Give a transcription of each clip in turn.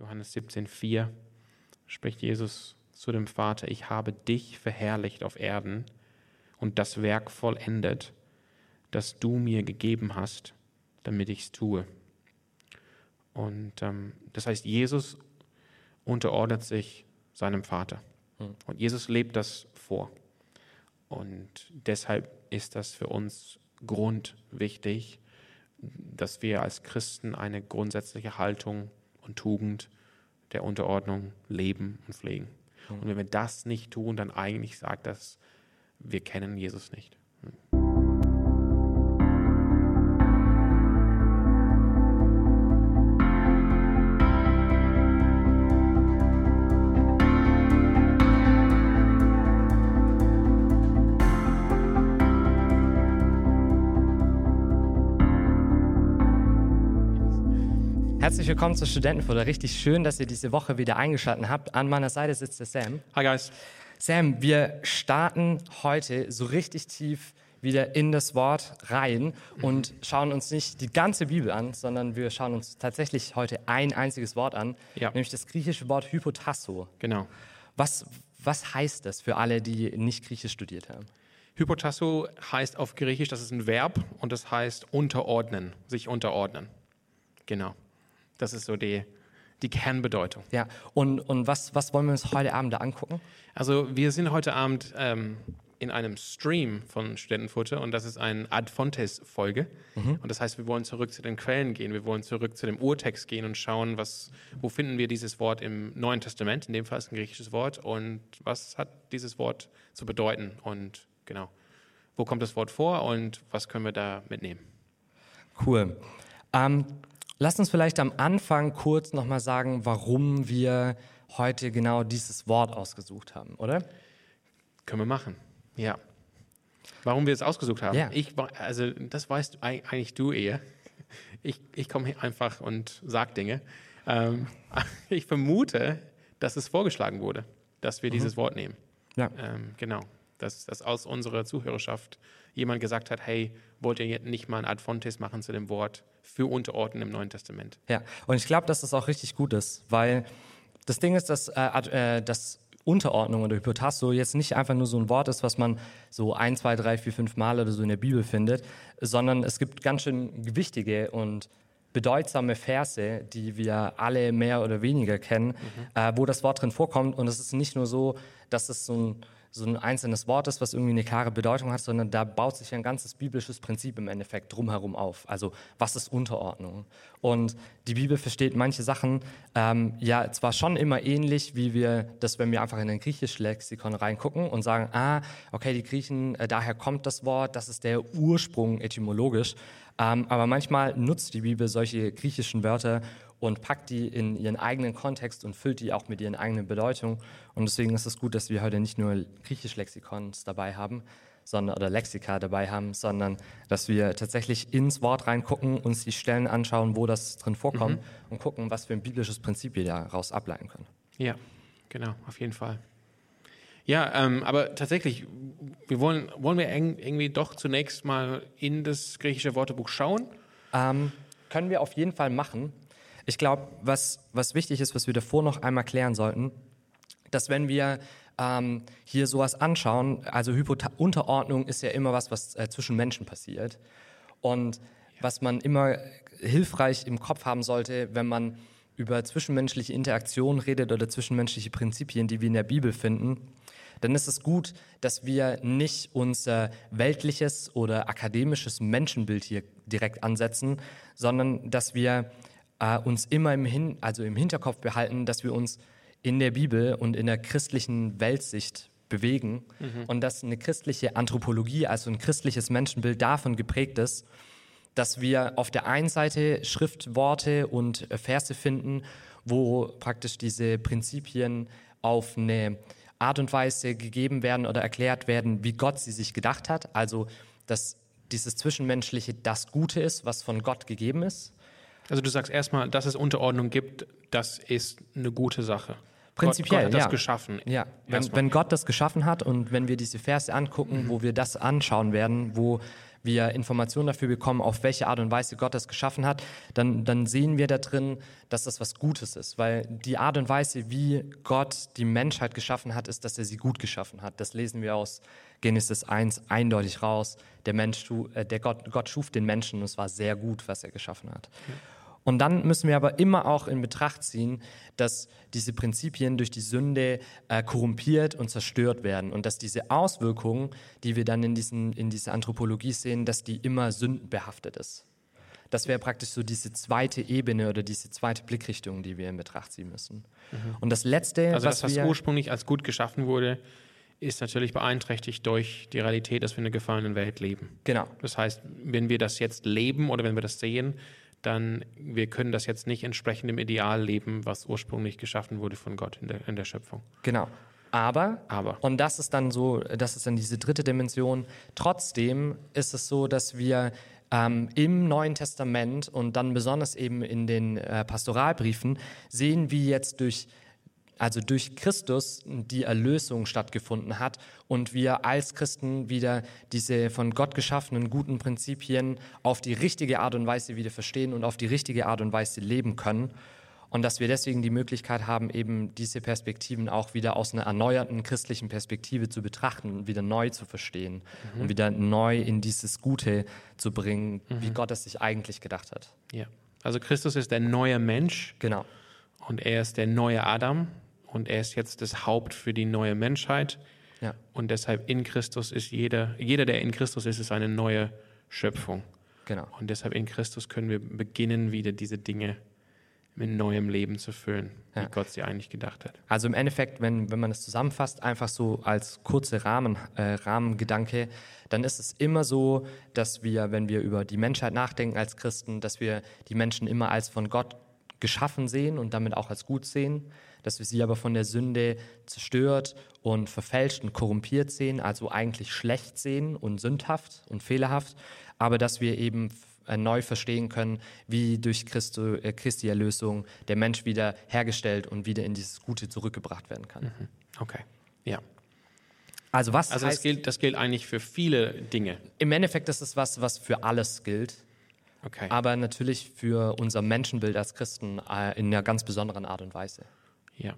Johannes 17,4 spricht Jesus zu dem Vater, ich habe dich verherrlicht auf Erden und das Werk vollendet, das du mir gegeben hast, damit ich es tue. Und ähm, das heißt, Jesus unterordnet sich seinem Vater. Hm. Und Jesus lebt das vor. Und deshalb ist das für uns grundwichtig, dass wir als Christen eine grundsätzliche Haltung und Tugend der Unterordnung leben und pflegen. Mhm. Und wenn wir das nicht tun, dann eigentlich sagt das, wir kennen Jesus nicht. Herzlich willkommen zur Studentenfutter. Richtig schön, dass ihr diese Woche wieder eingeschaltet habt. An meiner Seite sitzt der Sam. Hi guys. Sam, wir starten heute so richtig tief wieder in das Wort rein und schauen uns nicht die ganze Bibel an, sondern wir schauen uns tatsächlich heute ein einziges Wort an, ja. nämlich das griechische Wort Hypotasso. Genau. Was, was heißt das für alle, die nicht Griechisch studiert haben? Hypotasso heißt auf Griechisch, das ist ein Verb und das heißt unterordnen, sich unterordnen. Genau. Das ist so die, die Kernbedeutung. Ja, und, und was, was wollen wir uns heute Abend da angucken? Also wir sind heute Abend ähm, in einem Stream von Studentenfutter und das ist eine Ad Fontes-Folge. Mhm. Und das heißt, wir wollen zurück zu den Quellen gehen, wir wollen zurück zu dem Urtext gehen und schauen, was, wo finden wir dieses Wort im Neuen Testament, in dem Fall ist es ein griechisches Wort, und was hat dieses Wort zu bedeuten und genau, wo kommt das Wort vor und was können wir da mitnehmen. Cool. Ähm, Lass uns vielleicht am Anfang kurz nochmal sagen, warum wir heute genau dieses Wort ausgesucht haben, oder? Können wir machen, ja. Warum wir es ausgesucht haben? Ja. Ich, also das weißt eigentlich du eher. Ich, ich komme einfach und sage Dinge. Ähm, ich vermute, dass es vorgeschlagen wurde, dass wir mhm. dieses Wort nehmen. Ja. Ähm, genau. Dass, dass aus unserer Zuhörerschaft jemand gesagt hat, hey, wollt ihr jetzt nicht mal ein Ad Fontes machen zu dem Wort für Unterordnen im Neuen Testament? Ja, und ich glaube, dass das auch richtig gut ist, weil das Ding ist, dass, äh, äh, dass Unterordnung oder Hypotasso jetzt nicht einfach nur so ein Wort ist, was man so ein, zwei, drei, vier, fünf Mal oder so in der Bibel findet, sondern es gibt ganz schön wichtige und bedeutsame Verse, die wir alle mehr oder weniger kennen, mhm. äh, wo das Wort drin vorkommt. Und es ist nicht nur so, dass es so ein so ein einzelnes Wort ist, was irgendwie eine klare Bedeutung hat, sondern da baut sich ein ganzes biblisches Prinzip im Endeffekt drumherum auf. Also was ist Unterordnung? Und die Bibel versteht manche Sachen ähm, ja zwar schon immer ähnlich, wie wir das, wenn wir einfach in ein griechisches Lexikon reingucken und sagen, ah, okay, die Griechen, äh, daher kommt das Wort, das ist der Ursprung etymologisch. Ähm, aber manchmal nutzt die Bibel solche griechischen Wörter, und packt die in ihren eigenen Kontext und füllt die auch mit ihren eigenen Bedeutungen. Und deswegen ist es gut, dass wir heute nicht nur griechisch Lexikons dabei haben, sondern, oder Lexika dabei haben, sondern dass wir tatsächlich ins Wort reingucken, uns die Stellen anschauen, wo das drin vorkommt mhm. und gucken, was für ein biblisches Prinzip wir daraus ableiten können. Ja, genau, auf jeden Fall. Ja, ähm, aber tatsächlich, wir wollen, wollen wir irgendwie doch zunächst mal in das griechische Wörterbuch schauen? Ähm, können wir auf jeden Fall machen. Ich glaube, was, was wichtig ist, was wir davor noch einmal klären sollten, dass wenn wir ähm, hier sowas anschauen, also Hypota Unterordnung ist ja immer was, was äh, zwischen Menschen passiert. Und was man immer hilfreich im Kopf haben sollte, wenn man über zwischenmenschliche Interaktion redet oder zwischenmenschliche Prinzipien, die wir in der Bibel finden, dann ist es gut, dass wir nicht unser weltliches oder akademisches Menschenbild hier direkt ansetzen, sondern dass wir äh, uns immer im, Hin also im Hinterkopf behalten, dass wir uns in der Bibel und in der christlichen Weltsicht bewegen mhm. und dass eine christliche Anthropologie, also ein christliches Menschenbild davon geprägt ist, dass wir auf der einen Seite Schriftworte und Verse finden, wo praktisch diese Prinzipien auf eine Art und Weise gegeben werden oder erklärt werden, wie Gott sie sich gedacht hat. Also, dass dieses Zwischenmenschliche das Gute ist, was von Gott gegeben ist. Also du sagst erstmal, dass es Unterordnung gibt, das ist eine gute Sache. Prinzipiell, Gott, Gott hat das ja. geschaffen. Ja, wenn, wenn, Gott das geschaffen hat und wenn wir diese Verse angucken, mhm. wo wir das anschauen werden, wo wir Informationen dafür bekommen, auf welche Art und Weise Gott es geschaffen hat, dann, dann sehen wir da drin, dass das was Gutes ist. Weil die Art und Weise, wie Gott die Menschheit geschaffen hat, ist, dass er sie gut geschaffen hat. Das lesen wir aus Genesis 1 eindeutig raus. Der, Mensch, äh, der Gott, Gott schuf den Menschen und es war sehr gut, was er geschaffen hat. Ja. Und dann müssen wir aber immer auch in Betracht ziehen, dass diese Prinzipien durch die Sünde äh, korrumpiert und zerstört werden und dass diese Auswirkungen, die wir dann in, diesen, in dieser Anthropologie sehen, dass die immer sündenbehaftet ist. Das wäre praktisch so diese zweite Ebene oder diese zweite Blickrichtung, die wir in Betracht ziehen müssen. Mhm. Und das Letzte, also was das, was wir, ursprünglich als gut geschaffen wurde, ist natürlich beeinträchtigt durch die Realität, dass wir in einer gefallenen Welt leben. Genau. Das heißt, wenn wir das jetzt leben oder wenn wir das sehen, dann wir können das jetzt nicht entsprechend dem Ideal leben, was ursprünglich geschaffen wurde von Gott in der, in der Schöpfung. Genau. Aber, Aber, und das ist dann so, das ist dann diese dritte Dimension, trotzdem ist es so, dass wir ähm, im Neuen Testament und dann besonders eben in den äh, Pastoralbriefen sehen, wie jetzt durch also durch Christus die Erlösung stattgefunden hat und wir als Christen wieder diese von Gott geschaffenen guten Prinzipien auf die richtige Art und Weise wieder verstehen und auf die richtige Art und Weise leben können. Und dass wir deswegen die Möglichkeit haben, eben diese Perspektiven auch wieder aus einer erneuerten christlichen Perspektive zu betrachten und wieder neu zu verstehen mhm. und wieder neu in dieses Gute zu bringen, mhm. wie Gott es sich eigentlich gedacht hat. Ja. Also Christus ist der neue Mensch. Genau. Und er ist der neue Adam und er ist jetzt das Haupt für die neue Menschheit. Ja. Und deshalb in Christus ist jeder, jeder, der in Christus ist, ist eine neue Schöpfung. Genau. Und deshalb in Christus können wir beginnen, wieder diese Dinge mit neuem Leben zu füllen, ja. wie Gott sie eigentlich gedacht hat. Also im Endeffekt, wenn, wenn man es zusammenfasst, einfach so als kurze Rahmen, äh, Rahmengedanke, dann ist es immer so, dass wir, wenn wir über die Menschheit nachdenken als Christen, dass wir die Menschen immer als von Gott geschaffen sehen und damit auch als gut sehen dass wir sie aber von der Sünde zerstört und verfälscht und korrumpiert sehen, also eigentlich schlecht sehen und sündhaft und fehlerhaft, aber dass wir eben äh, neu verstehen können, wie durch Christo, äh, Christi Erlösung der Mensch wieder hergestellt und wieder in dieses Gute zurückgebracht werden kann. Mhm. Okay, ja. Also was also heißt, das gilt, das gilt eigentlich für viele Dinge. Im Endeffekt ist es was, was für alles gilt. Okay. Aber natürlich für unser Menschenbild als Christen äh, in einer ganz besonderen Art und Weise. Ja,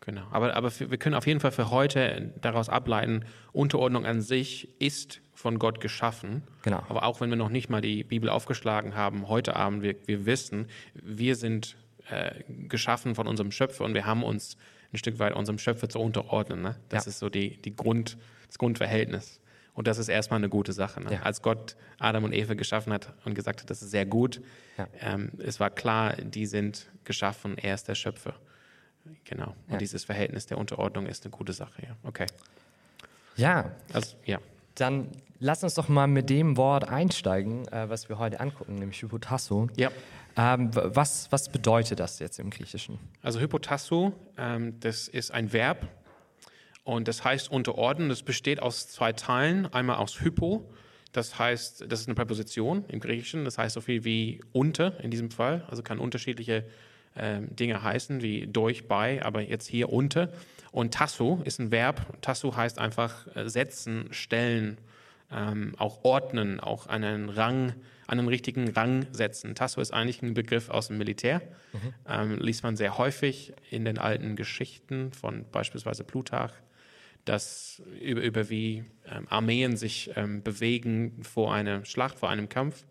genau. Aber, aber wir können auf jeden Fall für heute daraus ableiten, Unterordnung an sich ist von Gott geschaffen. Genau. Aber auch wenn wir noch nicht mal die Bibel aufgeschlagen haben, heute Abend, wir, wir wissen, wir sind äh, geschaffen von unserem Schöpfer und wir haben uns ein Stück weit unserem Schöpfer zu unterordnen. Ne? Das ja. ist so die, die Grund, das Grundverhältnis. Und das ist erstmal eine gute Sache. Ne? Ja. Als Gott Adam und Eva geschaffen hat und gesagt hat, das ist sehr gut, ja. ähm, es war klar, die sind geschaffen, er ist der Schöpfer. Genau. Und ja. dieses Verhältnis der Unterordnung ist eine gute Sache, ja. Okay. Ja. Also, ja. Dann lass uns doch mal mit dem Wort einsteigen, äh, was wir heute angucken, nämlich Hypotasso. Ja. Ähm, was, was bedeutet das jetzt im Griechischen? Also Hypotasso, ähm, das ist ein Verb und das heißt unterordnen. Das besteht aus zwei Teilen. Einmal aus Hypo, das heißt, das ist eine Präposition im Griechischen, das heißt so viel wie unter in diesem Fall, also kann unterschiedliche äh, Dinge heißen, wie durch, bei, aber jetzt hier unter. Und tasso ist ein Verb. Tasso heißt einfach äh, setzen, stellen, ähm, auch ordnen, auch einen Rang, einen richtigen Rang setzen. Tasso ist eigentlich ein Begriff aus dem Militär. Mhm. Ähm, liest man sehr häufig in den alten Geschichten von beispielsweise Plutarch, dass über, über wie ähm, Armeen sich ähm, bewegen vor einer Schlacht, vor einem Kampf.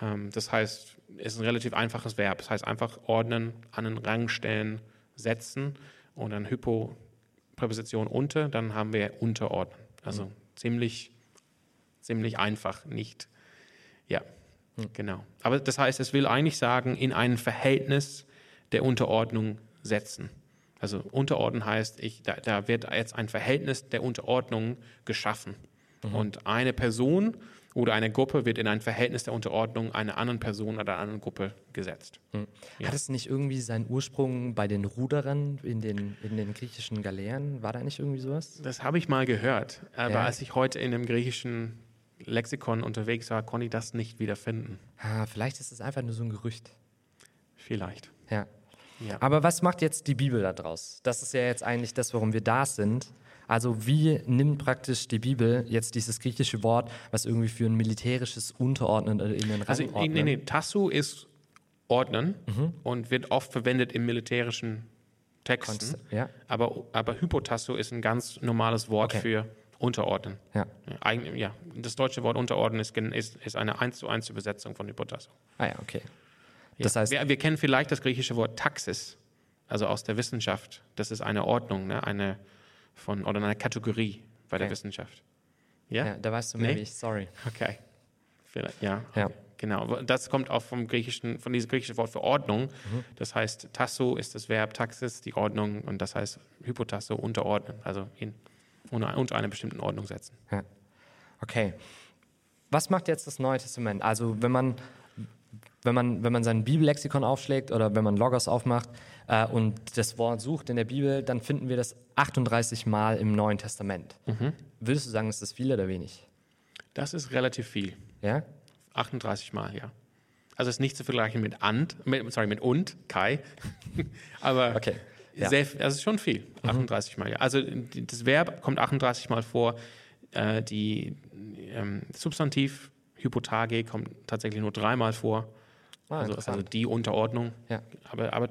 Ähm, das heißt, ist ein relativ einfaches Verb. Das heißt einfach ordnen, an den Rang stellen, setzen und dann Hypo-Präposition unter, dann haben wir unterordnen. Also mhm. ziemlich, ziemlich einfach, nicht, ja, mhm. genau. Aber das heißt, es will eigentlich sagen, in ein Verhältnis der Unterordnung setzen. Also unterordnen heißt, ich, da, da wird jetzt ein Verhältnis der Unterordnung geschaffen. Mhm. Und eine Person oder eine Gruppe wird in ein Verhältnis der Unterordnung einer anderen Person oder einer anderen Gruppe gesetzt. Hm. Ja. Hat es nicht irgendwie seinen Ursprung bei den Ruderern in den, in den griechischen Galeeren? War da nicht irgendwie sowas? Das habe ich mal gehört. Aber ja. als ich heute in einem griechischen Lexikon unterwegs war, konnte ich das nicht wiederfinden. Ah, vielleicht ist es einfach nur so ein Gerücht. Vielleicht. Ja. Ja. Aber was macht jetzt die Bibel daraus? Das ist ja jetzt eigentlich das, warum wir da sind. Also wie nimmt praktisch die Bibel jetzt dieses griechische Wort, was irgendwie für ein militärisches Unterordnen oder in den Rang Also, nee, nee, Tasso ist ordnen und wird oft verwendet im militärischen Texten. Konst- ja. Aber, aber Hypotasso ist ein ganz normales Wort Okay. für unterordnen. Ja. Ja, eigentlich, ja, das deutsche Wort unterordnen ist, ist, ist eine 1 zu 1 Übersetzung von Hypotasso. Ah ja, okay. Ja. Das heißt, wir, wir kennen vielleicht das griechische Wort Taxis, also aus der Wissenschaft. Das ist eine Ordnung, ne? eine von, oder eine Kategorie bei der Okay. Wissenschaft. Ja? ja, da weißt du mehr Nee? ich, sorry. Okay. Vielleicht, ja. Ja. Okay. Genau. Das kommt auch vom griechischen, von diesem griechischen Wort für Ordnung. Mhm. Das heißt, tasso ist das Verb, taxis, die Ordnung, und das heißt hypotasso, unterordnen, also in, unter, unter einer bestimmten Ordnung setzen. Ja. Okay. Was macht jetzt das Neue Testament? Also wenn man, wenn man, wenn man sein Bibellexikon aufschlägt oder wenn man Logos aufmacht äh, und das Wort sucht in der Bibel, dann finden wir das 38 Mal im Neuen Testament. Würdest du sagen, ist das viel oder wenig? Das ist relativ viel. Ja? 38 Mal, ja. Also ist nicht zu vergleichen mit and, mit, sorry, mit und, Kai. Aber Okay, ja. sehr, also es ist schon viel, 38 Mal, ja. Also das Verb kommt 38 Mal vor. Äh, die ähm, Substantiv Hypotage kommt tatsächlich nur dreimal vor. Ah, also, also die Unterordnung. Ja. Aber, aber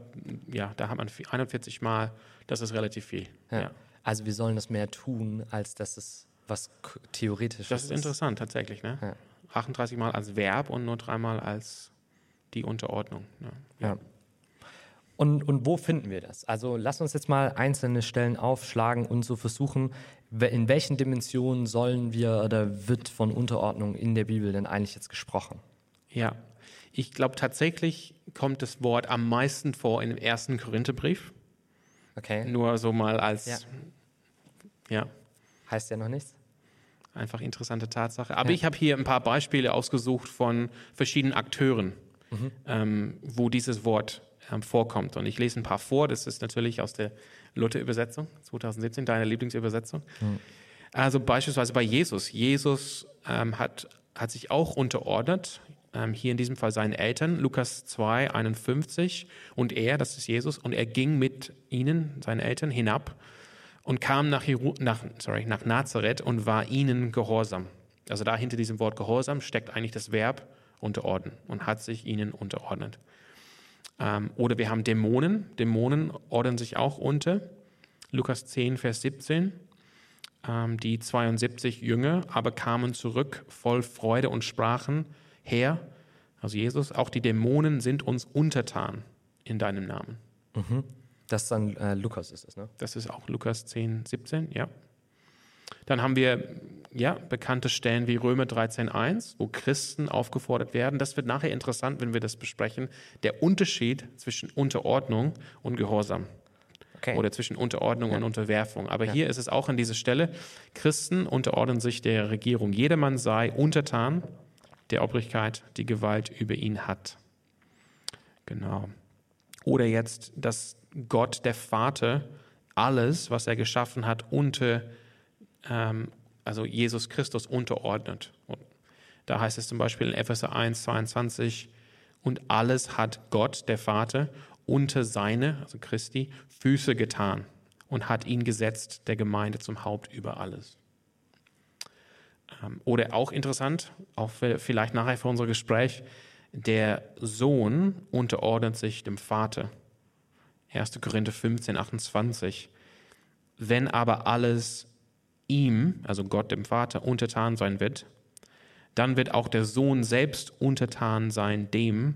ja, da hat man 41 Mal. Das ist relativ viel. Ja. Ja. Also wir sollen das mehr tun, als dass es was k- theoretisches Das ist interessant tatsächlich. Ne? Ja. 38 Mal als Verb und nur dreimal als die Unterordnung. Ne? Ja. Und, und wo finden wir das? Also lass uns jetzt mal einzelne Stellen aufschlagen und so versuchen, in welchen Dimensionen sollen wir oder wird von Unterordnung in der Bibel denn eigentlich jetzt gesprochen? Ja, ich glaube tatsächlich kommt das Wort am meisten vor in dem ersten Korintherbrief. Okay, Nur so mal als, Ja. ja, heißt ja noch nichts. einfach interessante Tatsache. Aber Ja. ich habe hier ein paar Beispiele ausgesucht von verschiedenen Akteuren, Mhm. ähm, wo dieses Wort ähm, vorkommt. Und ich lese ein paar vor. Das ist natürlich aus der Luther-Übersetzung 2017, deine Lieblingsübersetzung. Mhm. Also beispielsweise bei Jesus. Jesus ähm, hat, hat sich auch unterordnet, ähm, hier in diesem Fall seinen Eltern, Lukas 2, 51. Und er, das ist Jesus, und er ging mit ihnen, seinen Eltern, hinab und kam nach, Jeru nach, sorry, nach Nazareth und war ihnen gehorsam. Also da hinter diesem Wort gehorsam steckt eigentlich das Verb unterordnen und hat sich ihnen unterordnet. Ähm, oder wir haben Dämonen. Dämonen ordnen sich auch unter. Lukas 10, Vers 17. Ähm, die 72 Jünger aber kamen zurück voll Freude und sprachen, Herr, also Jesus, auch die Dämonen sind uns untertan in deinem Namen. Das ist dann äh, Lukas ist es, ne? Das ist auch Lukas 10, 17, ja. Dann haben wir ja, bekannte Stellen wie Römer 13.1, wo Christen aufgefordert werden. Das wird nachher interessant, wenn wir das besprechen. Der Unterschied zwischen Unterordnung und Gehorsam Okay. oder zwischen Unterordnung Ja. und Unterwerfung. Aber Ja. hier ist es auch an dieser Stelle, Christen unterordnen sich der Regierung. Jedermann sei untertan der Obrigkeit, die Gewalt über ihn hat. Genau. Oder jetzt, dass Gott, der Vater, alles, was er geschaffen hat, unter, ähm, also Jesus Christus unterordnet. Und da heißt es zum Beispiel in Epheser 1, 22, und alles hat Gott, der Vater, unter seine, also Christi, Füße getan und hat ihn gesetzt, der Gemeinde zum Haupt über alles. Ähm, Oder auch interessant, auch vielleicht nachher für unser Gespräch, der Sohn unterordnet sich dem Vater. 1. Korinther 15, 28. Wenn aber alles ihm, also Gott dem Vater, untertan sein wird, dann wird auch der Sohn selbst untertan sein dem,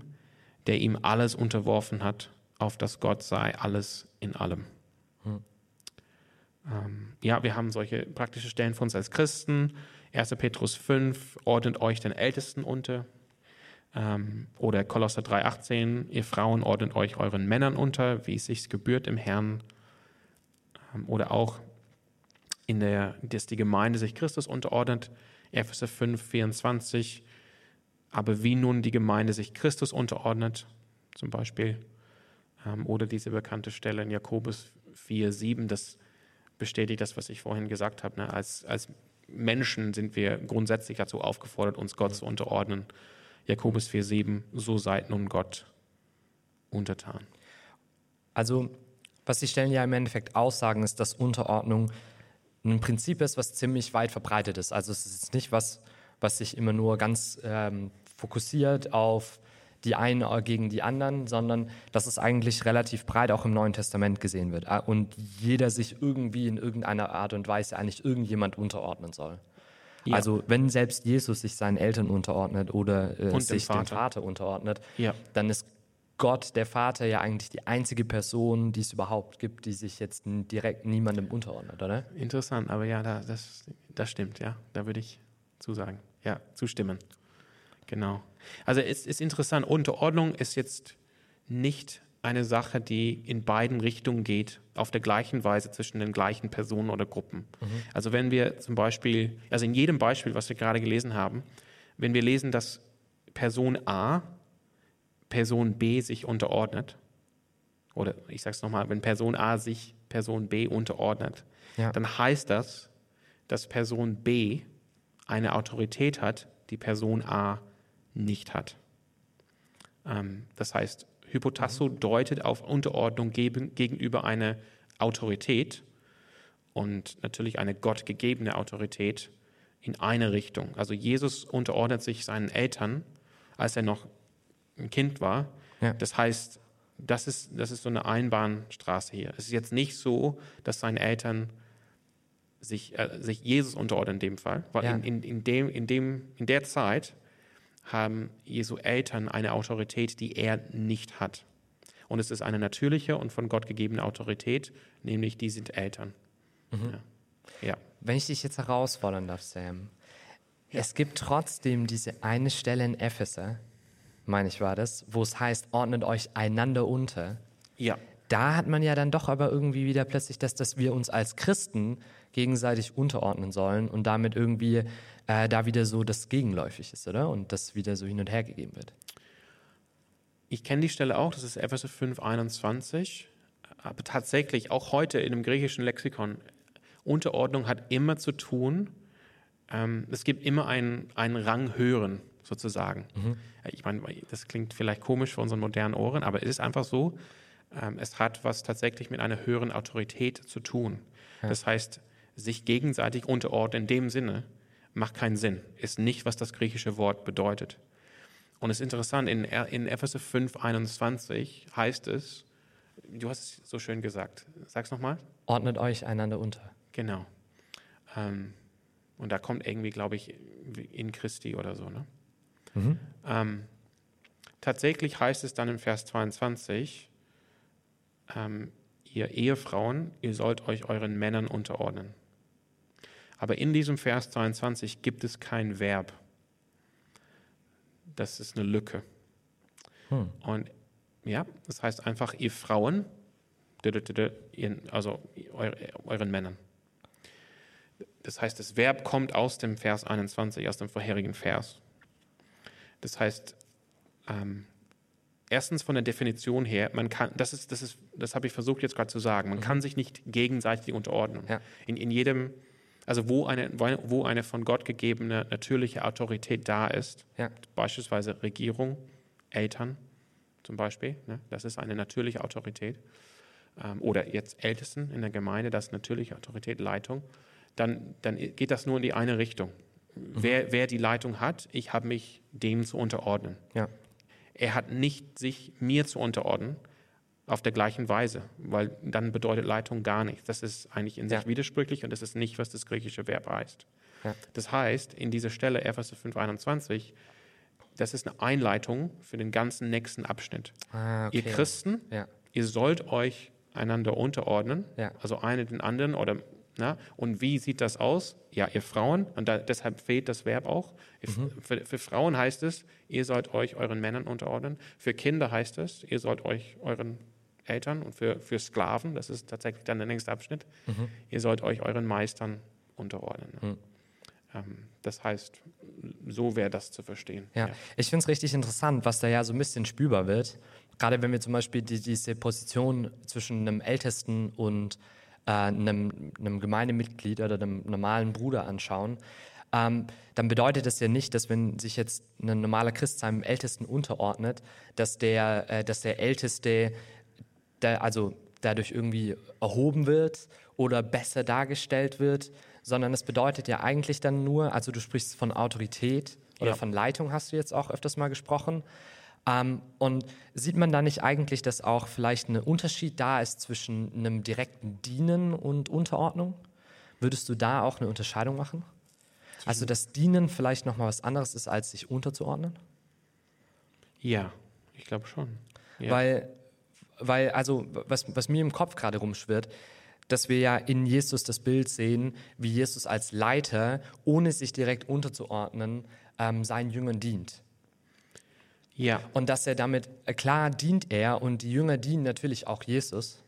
der ihm alles unterworfen hat, auf das Gott sei alles in allem. Ähm, ja, wir haben solche praktische Stellen für uns als Christen. 1. Petrus 5, ordnet euch den Ältesten unter. Ähm, oder Kolosser 3,18, ihr Frauen ordnet euch euren Männern unter, wie es sich gebührt im Herrn. Ähm, oder auch in der, dass die Gemeinde sich Christus unterordnet. Epheser 5, 24. Aber wie nun die Gemeinde sich Christus unterordnet, zum Beispiel. Ähm, oder diese bekannte Stelle in Jakobus 4, 7, das bestätigt das, was ich vorhin gesagt habe. Ne? Als, als Menschen sind wir grundsätzlich dazu aufgefordert, uns Gott zu unterordnen. Jakobus 4, 7, so seid nun Gott untertan. Also, was die Stellen ja im Endeffekt aussagen, ist, dass Unterordnung ein Prinzip ist, was ziemlich weit verbreitet ist. Also es ist nicht was, was sich immer nur ganz ähm, fokussiert auf die einen gegen die anderen, sondern dass es eigentlich relativ breit auch im Neuen Testament gesehen wird äh, und jeder sich irgendwie in irgendeiner Art und Weise eigentlich irgendjemand unterordnen soll. Ja. Also wenn selbst Jesus sich seinen Eltern unterordnet oder äh, sich dem Vater. dem Vater unterordnet, ja. dann ist Gott, der Vater, ja eigentlich die einzige Person, die es überhaupt gibt, die sich jetzt direkt niemandem unterordnet, oder? Interessant, aber ja, das, das stimmt, ja. Da würde ich zusagen, ja, zustimmen. Genau. Also es ist interessant, Unterordnung ist jetzt nicht eine Sache, die in beiden Richtungen geht, auf der gleichen Weise zwischen den gleichen Personen oder Gruppen. Mhm. Also wenn wir zum Beispiel, also in jedem Beispiel, was wir gerade gelesen haben, wenn wir lesen, dass Person A Person B sich unterordnet, oder ich sage es nochmal, wenn Person A sich Person B unterordnet, ja. dann heißt das, dass Person B eine Autorität hat, die Person A nicht hat. Ähm, das heißt, Hypotasso deutet auf Unterordnung gegenüber einer Autorität und natürlich eine gottgegebene Autorität in eine Richtung. Also Jesus unterordnet sich seinen Eltern, als er noch ein Kind war. Ja. Das heißt, das ist, das ist so eine Einbahnstraße hier. Es ist jetzt nicht so, dass seine Eltern sich, äh, sich Jesus unterordnen in dem Fall, weil ja. in, in, in, dem, in, dem, in der Zeit haben Jesu Eltern eine Autorität, die er nicht hat. Und es ist eine natürliche und von Gott gegebene Autorität, nämlich die sind Eltern. Mhm. Ja. ja. Wenn ich dich jetzt herausfordern darf, Sam, ja. es gibt trotzdem diese eine Stelle in Epheser, meine ich war das, wo es heißt, ordnet euch einander unter. Ja. Da hat man ja dann doch aber irgendwie wieder plötzlich das, dass wir uns als Christen gegenseitig unterordnen sollen und damit irgendwie äh, da wieder so das gegenläufig ist, oder? Und das wieder so hin und her gegeben wird. Ich kenne die Stelle auch, das ist Epheser 5, 21. Aber tatsächlich, auch heute in dem griechischen Lexikon, Unterordnung hat immer zu tun, ähm, es gibt immer einen, einen Rang hören sozusagen. Mhm. Ich meine, das klingt vielleicht komisch für unseren modernen Ohren, aber es ist einfach so, ähm, es hat was tatsächlich mit einer höheren Autorität zu tun. Ja. Das heißt, sich gegenseitig unterordnen in dem Sinne macht keinen Sinn, ist nicht, was das griechische Wort bedeutet. Und es ist interessant, in, in Epheser 5, 21 heißt es, du hast es so schön gesagt, sag's nochmal. Ordnet euch einander unter. Genau. Ähm, und da kommt irgendwie, glaube ich, in Christi oder so, ne? Mhm. Ähm, tatsächlich heißt es dann im Vers 22, ähm, ihr Ehefrauen, ihr sollt euch euren Männern unterordnen. Aber in diesem Vers 22 gibt es kein Verb. Das ist eine Lücke. Hm. Und ja, das heißt einfach, ihr Frauen, also euren Männern. Das heißt, das Verb kommt aus dem Vers 21, aus dem vorherigen Vers. Das heißt, ähm, erstens von der Definition her, man kann, das ist, das ist, das habe ich versucht jetzt gerade zu sagen, man mhm. kann sich nicht gegenseitig unterordnen. Ja. In, in jedem, also wo eine, wo eine von Gott gegebene natürliche Autorität da ist, ja. beispielsweise Regierung, Eltern zum Beispiel, ne, das ist eine natürliche Autorität, ähm, oder jetzt Ältesten in der Gemeinde, das ist natürliche Autorität, Leitung, dann, dann geht das nur in die eine Richtung. Wer, wer die Leitung hat, ich habe mich dem zu unterordnen. Ja. Er hat nicht sich mir zu unterordnen auf der gleichen Weise, weil dann bedeutet Leitung gar nichts. Das ist eigentlich in sich ja. widersprüchlich und das ist nicht, was das griechische Verb heißt. Ja. Das heißt, in dieser Stelle, Epheser 5,21, das ist eine Einleitung für den ganzen nächsten Abschnitt. Ah, okay. Ihr Christen, ja. ihr sollt euch einander unterordnen, also eine den anderen oder na? Und wie sieht das aus? Ja, ihr Frauen, und da, deshalb fehlt das Verb auch. Mhm. Für, für, Frauen heißt es, ihr sollt euch euren Männern unterordnen. Für Kinder heißt es, ihr sollt euch euren Eltern und für, für Sklaven, das ist tatsächlich dann der nächste Abschnitt, mhm. ihr sollt euch euren Meistern unterordnen. Mhm. Ähm, das heißt, so wäre das zu verstehen. Ja, ja. ich finde es richtig interessant, was da ja so ein bisschen spürbar wird. Gerade wenn wir zum Beispiel die, diese Position zwischen einem Ältesten und äh, einem, einem Gemeindemitglied oder einem normalen Bruder anschauen, ähm, dann bedeutet das ja nicht, dass wenn sich jetzt ein normaler Christ seinem Ältesten unterordnet, dass der, äh, dass der Älteste da, also dadurch irgendwie erhoben wird oder besser dargestellt wird, sondern es bedeutet ja eigentlich dann nur, also du sprichst von Autorität oder Ja. von Leitung hast du jetzt auch öfters mal gesprochen. Ähm, und sieht man da nicht eigentlich, dass auch vielleicht ein Unterschied da ist zwischen einem direkten Dienen und Unterordnung? Würdest du da auch eine Unterscheidung machen? Also dass Dienen vielleicht nochmal was anderes ist, als sich unterzuordnen? Ja, ich glaube schon. Ja. Weil, weil, also, was, was mir im Kopf gerade rumschwirrt, dass wir ja in Jesus das Bild sehen, wie Jesus als Leiter, ohne sich direkt unterzuordnen, ähm, seinen Jüngern dient. ja, Und dass er damit, äh, klar dient er und die Jünger dienen natürlich auch Jesus.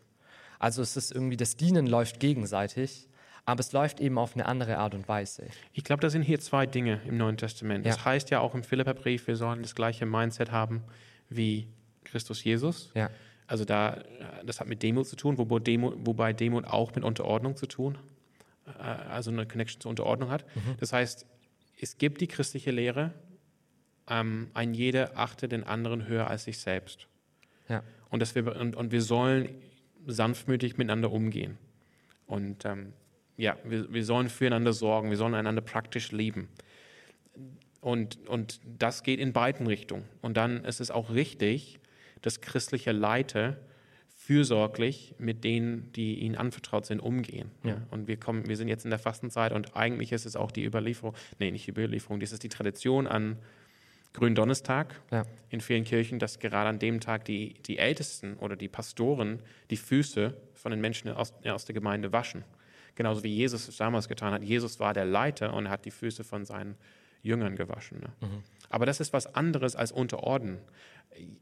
Also es ist irgendwie, das Dienen läuft gegenseitig, aber es läuft eben auf eine andere Art und Weise. ich glaube, da sind hier zwei Dinge im Neuen Testament. Das Ja. heißt ja auch im Philipperbrief, wir sollen das gleiche Mindset haben wie Christus Jesus. Ja, Also da, das hat mit Demut zu tun, wobei Demut, wobei Demut auch mit Unterordnung zu tun, äh, also eine Connection zur Unterordnung hat. Das heißt, es gibt die christliche Lehre, ähm, ein jeder achte den anderen höher als sich selbst. ja, Und, dass wir, und, und wir sollen sanftmütig miteinander umgehen. Und ähm, ja, wir, wir sollen füreinander sorgen, wir sollen einander praktisch lieben. Und, und das geht in beiden Richtungen. Und dann ist es auch richtig, dass christliche Leiter fürsorglich mit denen, die ihnen anvertraut sind, umgehen. Ja. Und wir kommen, wir sind jetzt in der Fastenzeit und eigentlich ist es auch die Überlieferung, nee, nicht die Überlieferung, das ist die Tradition an Gründonnerstag ja, in vielen Kirchen, dass gerade an dem Tag die, die Ältesten oder die Pastoren die Füße von den Menschen aus, aus der Gemeinde waschen. Genauso wie Jesus es damals getan hat. Jesus war der Leiter und hat die Füße von seinen Jüngern gewaschen. Ne? Aber das ist was anderes als unterordnen.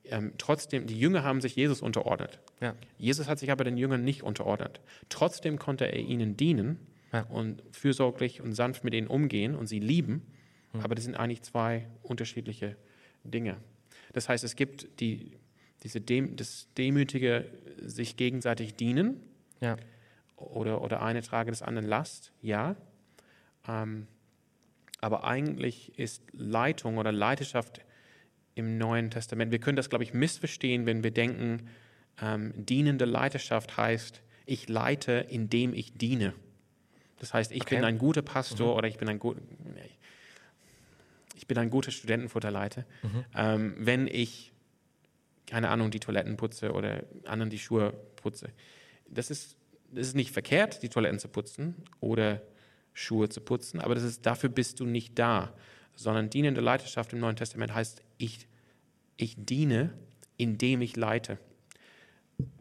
Ähm, trotzdem, die Jünger haben sich Jesus unterordnet. ja, Jesus hat sich aber den Jüngern nicht unterordnet. Trotzdem konnte er ihnen dienen Ja. und fürsorglich und sanft mit ihnen umgehen und sie lieben. Aber das sind eigentlich zwei unterschiedliche Dinge. Das heißt, es gibt die, diese Dem, das demütige sich gegenseitig dienen ja, oder, oder eine trage des anderen Last, ja. Ähm, aber eigentlich ist Leitung oder Leiterschaft im Neuen Testament, wir können das, glaube ich, missverstehen, wenn wir denken, ähm, dienende Leiterschaft heißt, ich leite, indem ich diene. Das heißt, ich Okay. bin ein guter Pastor oder ich bin ein gut, ich bin ein guter Studentenfutterleiter, ähm, wenn ich keine Ahnung, die Toiletten putze oder anderen die Schuhe putze. Das ist, das ist nicht verkehrt, die Toiletten zu putzen oder Schuhe zu putzen, aber das ist, dafür bist du nicht da, sondern dienende Leiterschaft im Neuen Testament heißt, ich, ich diene, indem ich leite.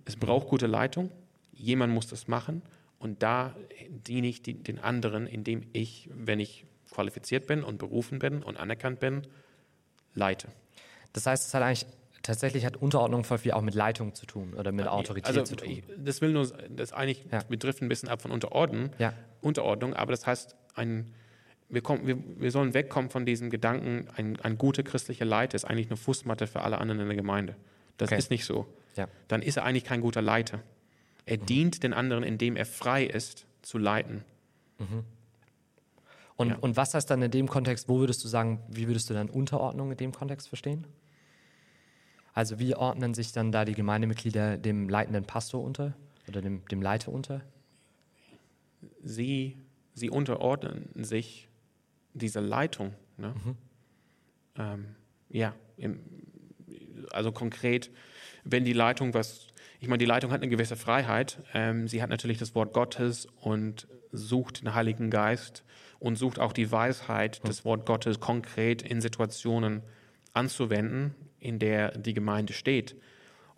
Es braucht gute Leitung, jemand muss das machen und da diene ich den anderen, indem ich, wenn ich qualifiziert bin und berufen bin und anerkannt bin, leite. Das heißt, es hat eigentlich tatsächlich hat Unterordnung voll viel auch mit Leitung zu tun oder mit Autorität also, zu tun. Das will nur, das eigentlich, Ja. driften ein bisschen ab von Unterordnen, Ja. Unterordnung, aber das heißt, ein, wir, kommen, wir, wir sollen wegkommen von diesem Gedanken, ein, ein guter christlicher Leiter ist eigentlich eine Fußmatte für alle anderen in der Gemeinde. Das Okay. ist nicht so. Ja. Dann ist er eigentlich kein guter Leiter. Er Mhm. dient den anderen, indem er frei ist, zu leiten. Und, Ja. und was heißt dann in dem Kontext, wo würdest du sagen, wie würdest du dann Unterordnung in dem Kontext verstehen? Also wie ordnen sich dann da die Gemeindemitglieder dem leitenden Pastor unter oder dem, dem Leiter unter? Sie, sie unterordnen sich dieser Leitung. Ne? Ähm, ja, im, also konkret, wenn die Leitung was, ich meine, die Leitung hat eine gewisse Freiheit. Ähm, sie hat natürlich das Wort Gottes und sucht den Heiligen Geist und sucht auch die Weisheit, das Wort Gottes konkret in Situationen anzuwenden, in der die Gemeinde steht.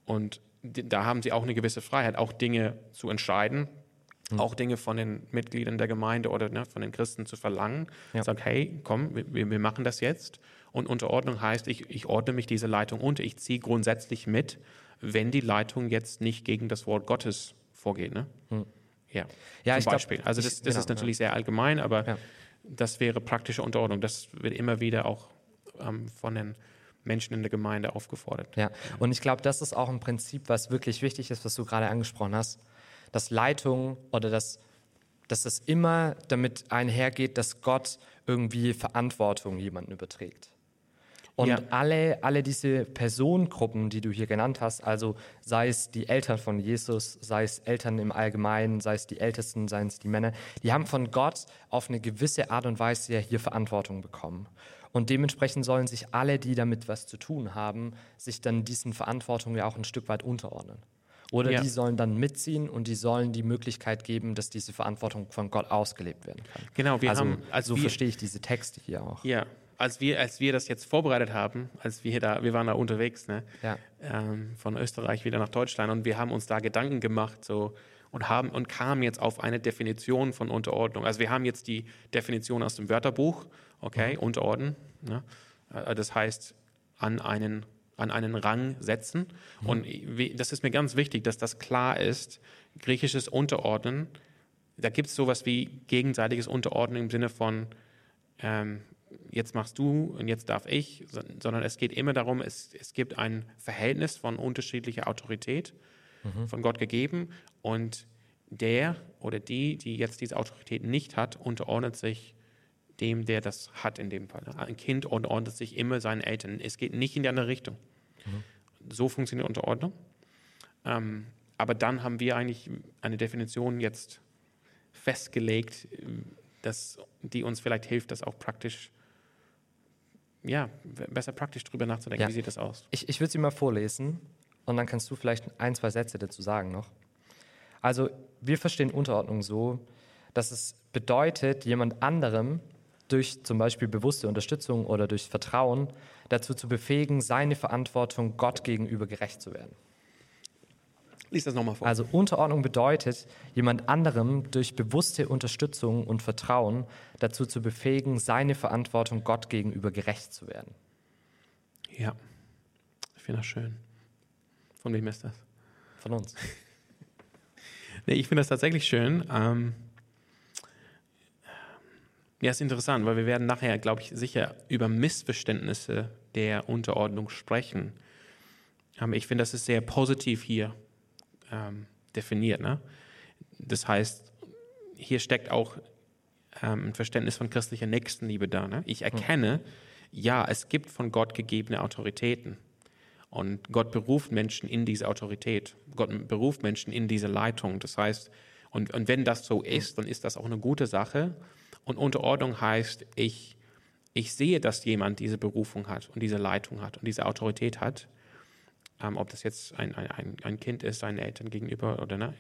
Und da haben sie auch eine gewisse Freiheit, auch Dinge zu entscheiden, auch Dinge von den Mitgliedern der Gemeinde oder ne, von den Christen zu verlangen. Ja. Sag, hey, komm, wir, wir machen das jetzt. Und Unterordnung heißt, ich, ich ordne mich dieser Leitung unter. Ich ziehe grundsätzlich mit, wenn die Leitung jetzt nicht gegen das Wort Gottes vorgeht. Ne? Ja, Ja, zum ich glaub, Beispiel. also ich- das, das genau, ist natürlich sehr allgemein, aber Ja. das wäre praktische Unterordnung. Das wird immer wieder auch ähm, von den Menschen in der Gemeinde aufgefordert. Ja, und ich glaube, das ist auch ein Prinzip, was wirklich wichtig ist, was du gerade angesprochen hast, dass Leitung oder dass, dass es immer damit einhergeht, dass Gott irgendwie Verantwortung jemanden überträgt. Und Ja. alle, alle diese Personengruppen, die du hier genannt hast, also sei es die Eltern von Jesus, sei es Eltern im Allgemeinen, sei es die Ältesten, seien es die Männer, die haben von Gott auf eine gewisse Art und Weise ja hier Verantwortung bekommen. Und dementsprechend sollen sich alle, die damit was zu tun haben, sich dann diesen Verantwortungen ja auch ein Stück weit unterordnen. Oder Ja. die sollen dann mitziehen und die sollen die Möglichkeit geben, dass diese Verantwortung von Gott ausgelebt werden kann. Genau, wir also, haben, als so verstehe ich diese Texte hier auch. ja, als wir, als wir das jetzt vorbereitet haben, als wir da, wir waren da unterwegs, ne, Ja. ähm, von Österreich wieder nach Deutschland und wir haben uns da Gedanken gemacht, so und haben und kamen jetzt auf eine Definition von Unterordnung. Also wir haben jetzt die Definition aus dem Wörterbuch, okay, unterordnen. Ne? Äh, Das heißt an einen an einen Rang setzen. Und wie- das ist mir ganz wichtig, dass das klar ist. Griechisches Unterordnen, da gibt es sowas wie gegenseitiges Unterordnen im Sinne von ähm, jetzt machst du und jetzt darf ich, so- sondern es geht immer darum, es, es gibt ein Verhältnis von unterschiedlicher Autorität von Gott gegeben und der oder die, die jetzt diese Autorität nicht hat, unterordnet sich dem, der das hat in dem Fall. Ein Kind unterordnet sich immer seinen Eltern. Es geht nicht in die andere Richtung. So funktioniert Unterordnung. Ähm, aber dann haben wir eigentlich eine Definition jetzt festgelegt, dass, die uns vielleicht hilft, das auch praktisch, ja, besser praktisch drüber nachzudenken. Ja. Wie sieht das aus? Ich, ich würde sie mal vorlesen und dann kannst du vielleicht ein, zwei Sätze dazu sagen noch. Also wir verstehen Unterordnung so, dass es bedeutet, jemand anderem durch zum Beispiel bewusste Unterstützung oder durch Vertrauen dazu zu befähigen, seine Verantwortung Gott gegenüber gerecht zu werden. Lies das nochmal vor. Also Unterordnung bedeutet, jemand anderem durch bewusste Unterstützung und Vertrauen dazu zu befähigen, seine Verantwortung Gott gegenüber gerecht zu werden. ja, ich finde das schön. Von wem ist das? Von uns. Nee, ich finde das tatsächlich schön. Ähm, ja, ist interessant, weil wir werden nachher, glaube ich, sicher über Missverständnisse der Unterordnung sprechen. Ähm, ich finde, das ist sehr positiv hier ähm, definiert. Ne? Das heißt, hier steckt auch ähm, ein Verständnis von christlicher Nächstenliebe da. Ne? Ich erkenne, ja, es gibt von Gott gegebene Autoritäten. Und Gott beruft Menschen in diese Autorität. Gott beruft Menschen in diese Leitung. Das heißt, und, und wenn das so ist, dann ist das auch eine gute Sache. Und Unterordnung heißt, ich, ich sehe, dass jemand diese Berufung hat und diese Leitung hat und diese Autorität hat. Ähm, ob das jetzt ein, ein- ein, Kind ist, seinen Eltern gegenüber oder ne,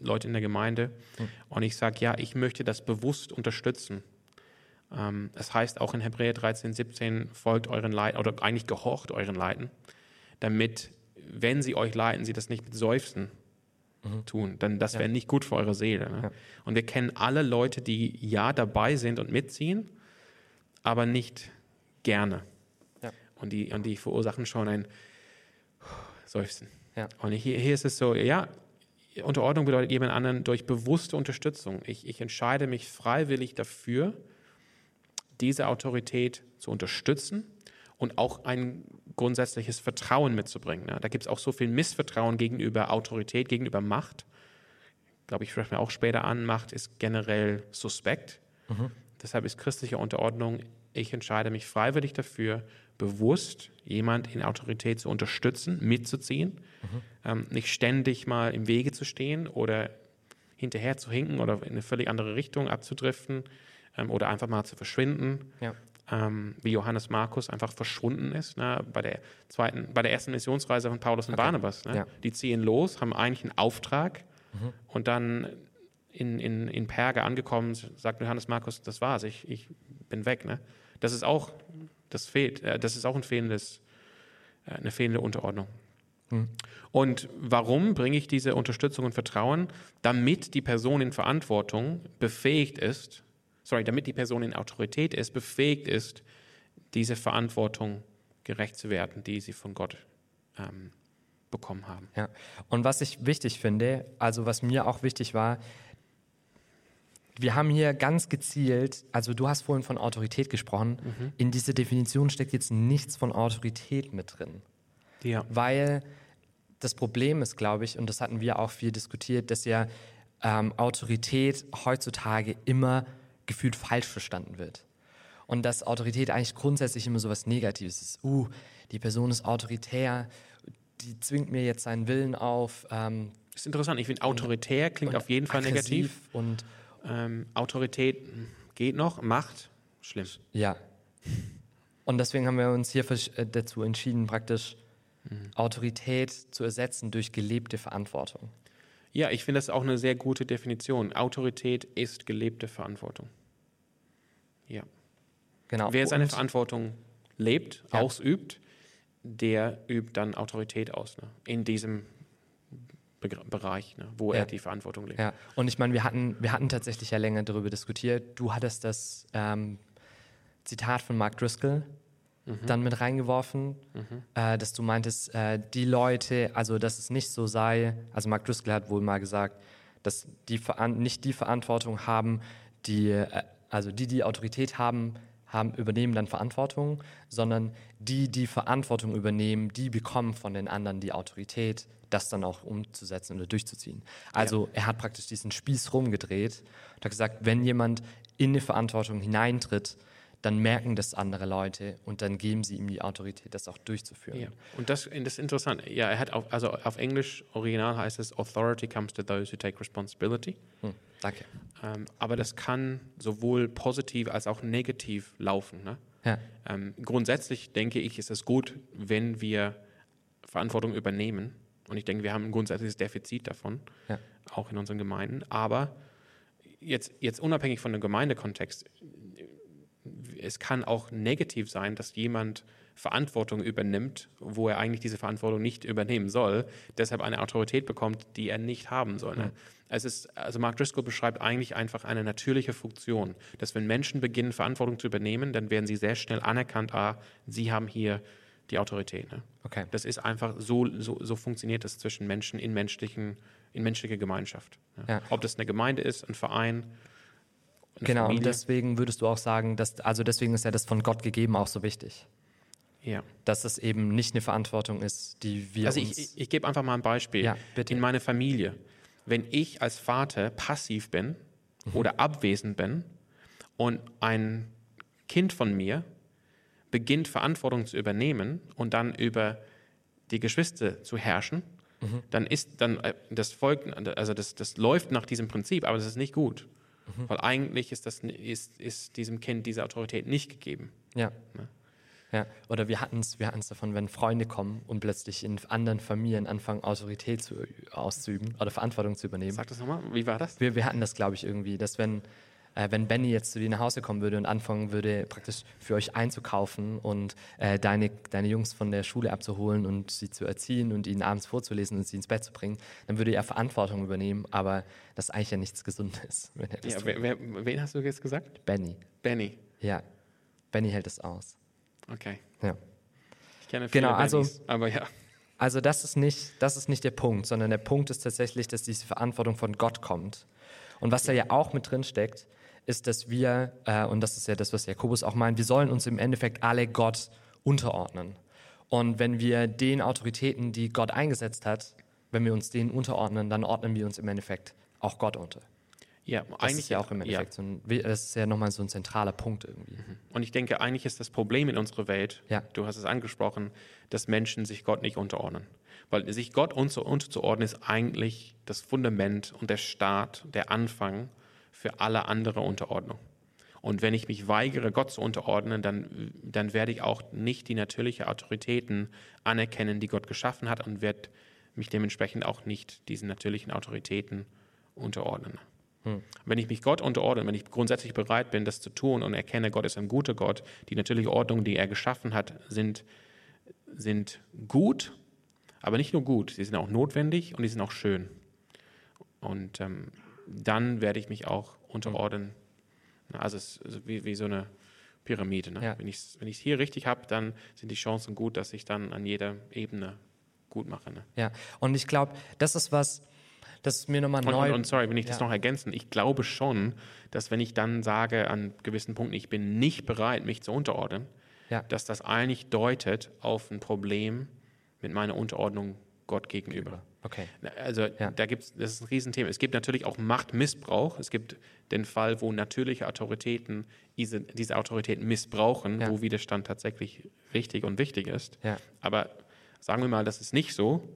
Leute in der Gemeinde. Und ich sage, ja, ich möchte das bewusst unterstützen. Ähm, es heißt auch in Hebräer 13, 17, folgt euren Leiten oder eigentlich gehorcht euren Leiten, damit, wenn sie euch leiten, sie das nicht mit Seufzen tun. Dann das wäre nicht gut für eure Seele. Ne? Ja. Und wir kennen alle Leute, die ja dabei sind und mitziehen, aber nicht gerne. Ja. Und, die, und die verursachen schon ein Seufzen. Ja. Und hier, hier ist es so, ja, Unterordnung bedeutet jemand anderen durch bewusste Unterstützung. Ich, ich entscheide mich freiwillig dafür, diese Autorität zu unterstützen und auch ein grundsätzliches Vertrauen mitzubringen. Ne? Da gibt es auch so viel Missvertrauen gegenüber Autorität, gegenüber Macht. Ich glaube, ich spreche mir auch später an, Macht ist generell suspekt. Deshalb ist christliche Unterordnung, ich entscheide mich freiwillig dafür, bewusst jemand in Autorität zu unterstützen, mitzuziehen, ähm, nicht ständig mal im Wege zu stehen oder hinterher zu hinken oder in eine völlig andere Richtung abzudriften ähm, oder einfach mal zu verschwinden Ja. Ähm, wie Johannes Markus einfach verschwunden ist, ne, bei der zweiten, bei der ersten Missionsreise von Paulus und Barnabas. Ne? Ja. Die ziehen los, haben eigentlich einen Auftrag und dann in, in, in Perge angekommen, sagt Johannes Markus, das war's, ich, ich bin weg. Ne? Das ist auch, das fehlt, äh, das ist auch ein fehlendes, äh, eine fehlende Unterordnung. Und warum bringe ich diese Unterstützung und Vertrauen? Damit die Person in Verantwortung befähigt ist, sorry, damit die Person in Autorität ist, befähigt ist, diese Verantwortung gerecht zu werden, die sie von Gott ähm, bekommen haben. Ja. Und was ich wichtig finde, also was mir auch wichtig war, wir haben hier ganz gezielt, also du hast vorhin von Autorität gesprochen, in diese Definition steckt jetzt nichts von Autorität mit drin. Ja. Weil das Problem ist, glaube ich, und das hatten wir auch viel diskutiert, dass ja ähm, Autorität heutzutage immer gefühlt falsch verstanden wird. Und dass Autorität eigentlich grundsätzlich immer so was Negatives ist. Uh, die Person ist autoritär, die zwingt mir jetzt seinen Willen auf. Ähm, ist interessant. Ich finde, autoritär klingt auf jeden Fall negativ. Und Ähm, Autorität geht noch, Macht, schlimm. ja. Und deswegen haben wir uns hier äh, dazu entschieden, praktisch Autorität zu ersetzen durch gelebte Verantwortung. Ja, ich finde das auch eine sehr gute Definition. Autorität ist gelebte Verantwortung. Ja. Genau. Wer seine Verantwortung lebt, Ja. ausübt, der übt dann Autorität aus. Ne? In diesem Begr Bereich, ne? wo Ja. er die Verantwortung lebt. Ja, und ich meine, wir hatten, wir hatten tatsächlich ja länger darüber diskutiert. Du hattest das ähm, Zitat von Mark Driscoll dann mit reingeworfen, äh, dass du meintest, äh, die Leute, also dass es nicht so sei, also Mark Driscoll hat wohl mal gesagt, dass die Veran nicht die Verantwortung haben, die, äh, also die, die Autorität haben, haben, übernehmen dann Verantwortung, sondern die, die Verantwortung übernehmen, die bekommen von den anderen die Autorität, das dann auch umzusetzen oder durchzuziehen. Also er hat praktisch diesen Spieß rumgedreht und hat gesagt, wenn jemand in eine Verantwortung hineintritt, dann merken das andere Leute und dann geben sie ihm die Autorität, das auch durchzuführen. Ja. Und das, das ist interessant. Ja, er hat auf, also auf Englisch original heißt es Authority comes to those who take responsibility. Hm, danke. Ähm, aber das kann sowohl positiv als auch negativ laufen. Ne? Ja, Ähm, grundsätzlich denke ich, ist es gut, wenn wir Verantwortung übernehmen. Und ich denke, wir haben ein grundsätzliches Defizit davon, Ja. auch in unseren Gemeinden. Aber jetzt, jetzt unabhängig von dem Gemeindekontext, es kann auch negativ sein, dass jemand Verantwortung übernimmt, wo er eigentlich diese Verantwortung nicht übernehmen soll, deshalb eine Autorität bekommt, die er nicht haben soll. Ne? Es ist, also Mark Driscoll beschreibt eigentlich einfach eine natürliche Funktion, dass wenn Menschen beginnen, Verantwortung zu übernehmen, dann werden sie sehr schnell anerkannt, ah, sie haben hier die Autorität. Ne? okay. Das ist einfach so, so, so funktioniert das zwischen Menschen in, menschlichen, in menschlicher Gemeinschaft. Ne? Ja. Ob das eine Gemeinde ist, ein Verein, Genau, und Familie. deswegen würdest du auch sagen, dass, also deswegen ist ja das von Gott gegeben auch so wichtig. ja. Dass es eben nicht eine Verantwortung ist, die wir Also uns... ich, ich, ich gebe einfach mal ein Beispiel. Ja, bitte. In meiner Familie. Wenn ich als Vater passiv bin Mhm. oder abwesend bin und ein Kind von mir beginnt Verantwortung zu übernehmen und dann über die Geschwister zu herrschen, Mhm. dann ist dann äh, das folgt, also das, das läuft nach diesem Prinzip, aber das ist nicht gut. Mhm. Weil eigentlich ist, das, ist, ist diesem Kind diese Autorität nicht gegeben. Ja. ja. Oder wir hatten es wir hatten's davon, wenn Freunde kommen und plötzlich in anderen Familien anfangen, Autorität zu, auszuüben oder Verantwortung zu übernehmen. Sag das nochmal, wie war das? Wir, wir hatten das, glaube ich, irgendwie, dass wenn, äh, wenn Benny jetzt zu dir nach Hause kommen würde und anfangen würde, praktisch für euch einzukaufen und äh, deine, deine Jungs von der Schule abzuholen und sie zu erziehen und ihnen abends vorzulesen und sie ins Bett zu bringen, dann würde er Verantwortung übernehmen, aber das ist eigentlich ja nichts Gesundes, wenn er das Ja, wer, wer, wen hast du jetzt gesagt? Benny, Benny. ja. Benny hält es aus. Okay. Ja. Ich kenne viele Genau, also- Bennys, aber ja. Also das ist nicht, das ist nicht der Punkt, sondern der Punkt ist tatsächlich, dass diese Verantwortung von Gott kommt. Und was da ja auch mit drin steckt, ist, dass wir, äh, und das ist ja das, was Jakobus auch meint, wir sollen uns im Endeffekt alle Gott unterordnen. Und wenn wir den Autoritäten, die Gott eingesetzt hat, wenn wir uns denen unterordnen, dann ordnen wir uns im Endeffekt auch Gott unter. Ja, Das eigentlich ist ja auch im Endeffekt so ein, das ist ja nochmal so ein zentraler Punkt irgendwie. Und ich denke, eigentlich ist das Problem in unserer Welt, Ja. du hast es angesprochen, dass Menschen sich Gott nicht unterordnen. Weil sich Gott unter, unterzuordnen ist eigentlich das Fundament und der Start, der Anfang für alle andere Unterordnung. Und wenn ich mich weigere, Gott zu unterordnen, dann, dann werde ich auch nicht die natürlichen Autoritäten anerkennen, die Gott geschaffen hat und werde mich dementsprechend auch nicht diesen natürlichen Autoritäten unterordnen. Wenn ich mich Gott unterordne, wenn ich grundsätzlich bereit bin, das zu tun und erkenne, Gott ist ein guter Gott, die natürliche Ordnung, die er geschaffen hat, sind, sind gut, aber nicht nur gut, sie sind auch notwendig und die sind auch schön. Und ähm, dann werde ich mich auch unterordnen. Also es ist wie, wie so eine Pyramide. Ne? Ja. Wenn ich es wenn ich's hier richtig habe, dann sind die Chancen gut, dass ich dann an jeder Ebene gut mache. Ne? Ja, und ich glaube, das ist was, das ist mir nochmal neu. und, und sorry, wenn ich das Ja. noch ergänzen, ich glaube schon, dass wenn ich dann sage an gewissen Punkten, ich bin nicht bereit, mich zu unterordnen, Ja. dass das eigentlich deutet auf ein Problem mit meiner Unterordnung Gott gegenüber. Okay. Also Ja. da gibt's, das ist ein Riesenthema. Es gibt natürlich auch Machtmissbrauch. Es gibt den Fall, wo natürliche Autoritäten diese, diese Autoritäten missbrauchen, Ja. wo Widerstand tatsächlich richtig und wichtig ist. Ja. Aber sagen wir mal, das ist nicht so.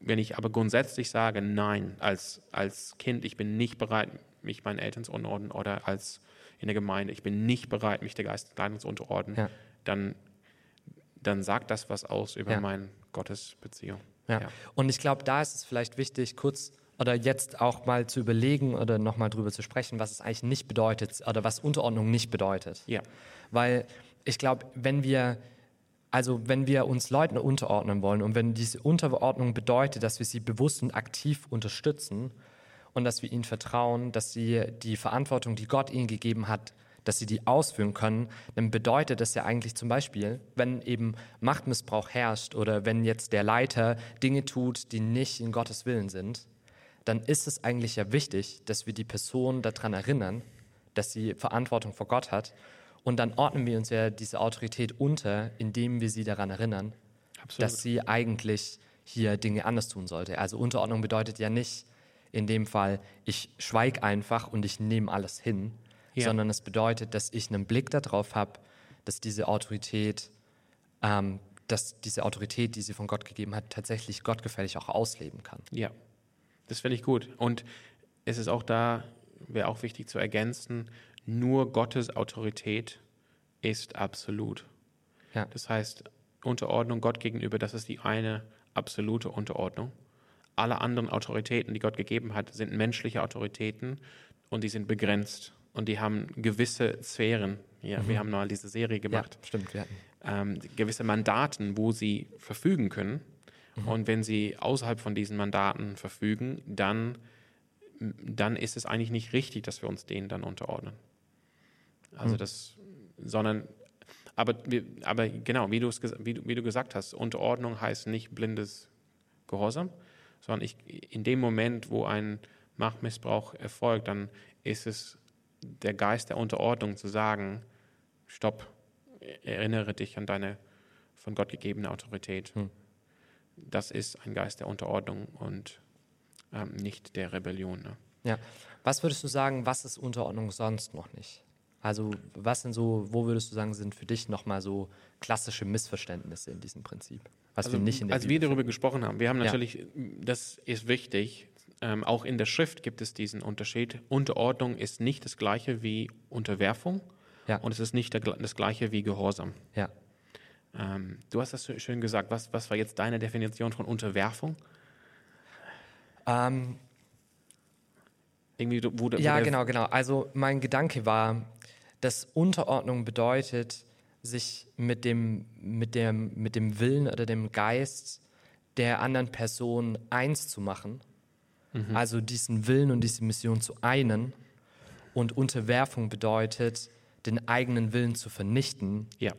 Wenn ich aber grundsätzlich sage, nein, als, als Kind, ich bin nicht bereit, mich meinen Eltern zu unterordnen oder als in der Gemeinde, ich bin nicht bereit, mich der Geistesleitung zu unterordnen, dann, dann sagt das was aus über meine Gottesbeziehung. Ja. Ja. Und ich glaube, da ist es vielleicht wichtig, kurz oder jetzt auch mal zu überlegen oder nochmal drüber zu sprechen, was es eigentlich nicht bedeutet oder was Unterordnung nicht bedeutet. Ja. Weil ich glaube, wenn wir, also wenn wir uns Leuten unterordnen wollen und wenn diese Unterordnung bedeutet, dass wir sie bewusst und aktiv unterstützen und dass wir ihnen vertrauen, dass sie die Verantwortung, die Gott ihnen gegeben hat, dass sie die ausführen können, dann bedeutet das ja eigentlich zum Beispiel, wenn eben Machtmissbrauch herrscht oder wenn jetzt der Leiter Dinge tut, die nicht in Gottes Willen sind, dann ist es eigentlich ja wichtig, dass wir die Person daran erinnern, dass sie Verantwortung vor Gott hat. Und dann ordnen wir uns ja diese Autorität unter, indem wir sie daran erinnern, Absolut. dass sie eigentlich hier Dinge anders tun sollte. Also Unterordnung bedeutet ja nicht in dem Fall, ich schweige einfach und ich nehme alles hin, Ja. sondern es bedeutet, dass ich einen Blick darauf habe, dass diese Autorität, ähm, dass diese Autorität, die sie von Gott gegeben hat, tatsächlich gottgefällig auch ausleben kann. Ja, das finde ich gut. Und es ist auch da, wäre auch wichtig zu ergänzen, nur Gottes Autorität ist absolut. Ja. Das heißt, Unterordnung Gott gegenüber, das ist die eine absolute Unterordnung. Alle anderen Autoritäten, die Gott gegeben hat, sind menschliche Autoritäten und die sind begrenzt und die haben gewisse Sphären. Ja, Wir haben mal diese Serie gemacht. Ja, stimmt. Wir hatten. ähm, gewisse Mandaten, wo sie verfügen können. Und wenn sie außerhalb von diesen Mandaten verfügen, dann, dann ist es eigentlich nicht richtig, dass wir uns denen dann unterordnen. Also das, sondern, aber, aber genau, wie, du es ges- wie, du, wie du gesagt hast, Unterordnung heißt nicht blindes Gehorsam, sondern ich, in dem Moment, wo ein Machtmissbrauch erfolgt, dann ist es der Geist der Unterordnung zu sagen, stopp, erinnere dich an deine von Gott gegebene Autorität. Hm. Das ist ein Geist der Unterordnung und ähm, nicht der Rebellion. Ne? Ja. Was würdest du sagen, was ist Unterordnung sonst noch nicht? Also, was sind so, wo würdest du sagen, sind für dich nochmal so klassische Missverständnisse in diesem Prinzip? Was wir nicht in der als Bibel wir darüber gesprochen haben, wir haben Ja. natürlich, das ist wichtig, ähm, auch in der Schrift gibt es diesen Unterschied. Unterordnung ist nicht das gleiche wie Unterwerfung Ja. und es ist nicht das gleiche wie Gehorsam. Ja. Ähm, du hast das schön gesagt. Was, was war jetzt deine Definition von Unterwerfung? Ähm, Irgendwie, wo, wo ja, genau, genau. Also mein Gedanke war, dass Unterordnung bedeutet, sich mit dem, mit dem, mit dem Willen oder dem Geist der anderen Person eins zu machen. Also diesen Willen und diese Mission zu einen. Und Unterwerfung bedeutet, den eigenen Willen zu vernichten, Ja,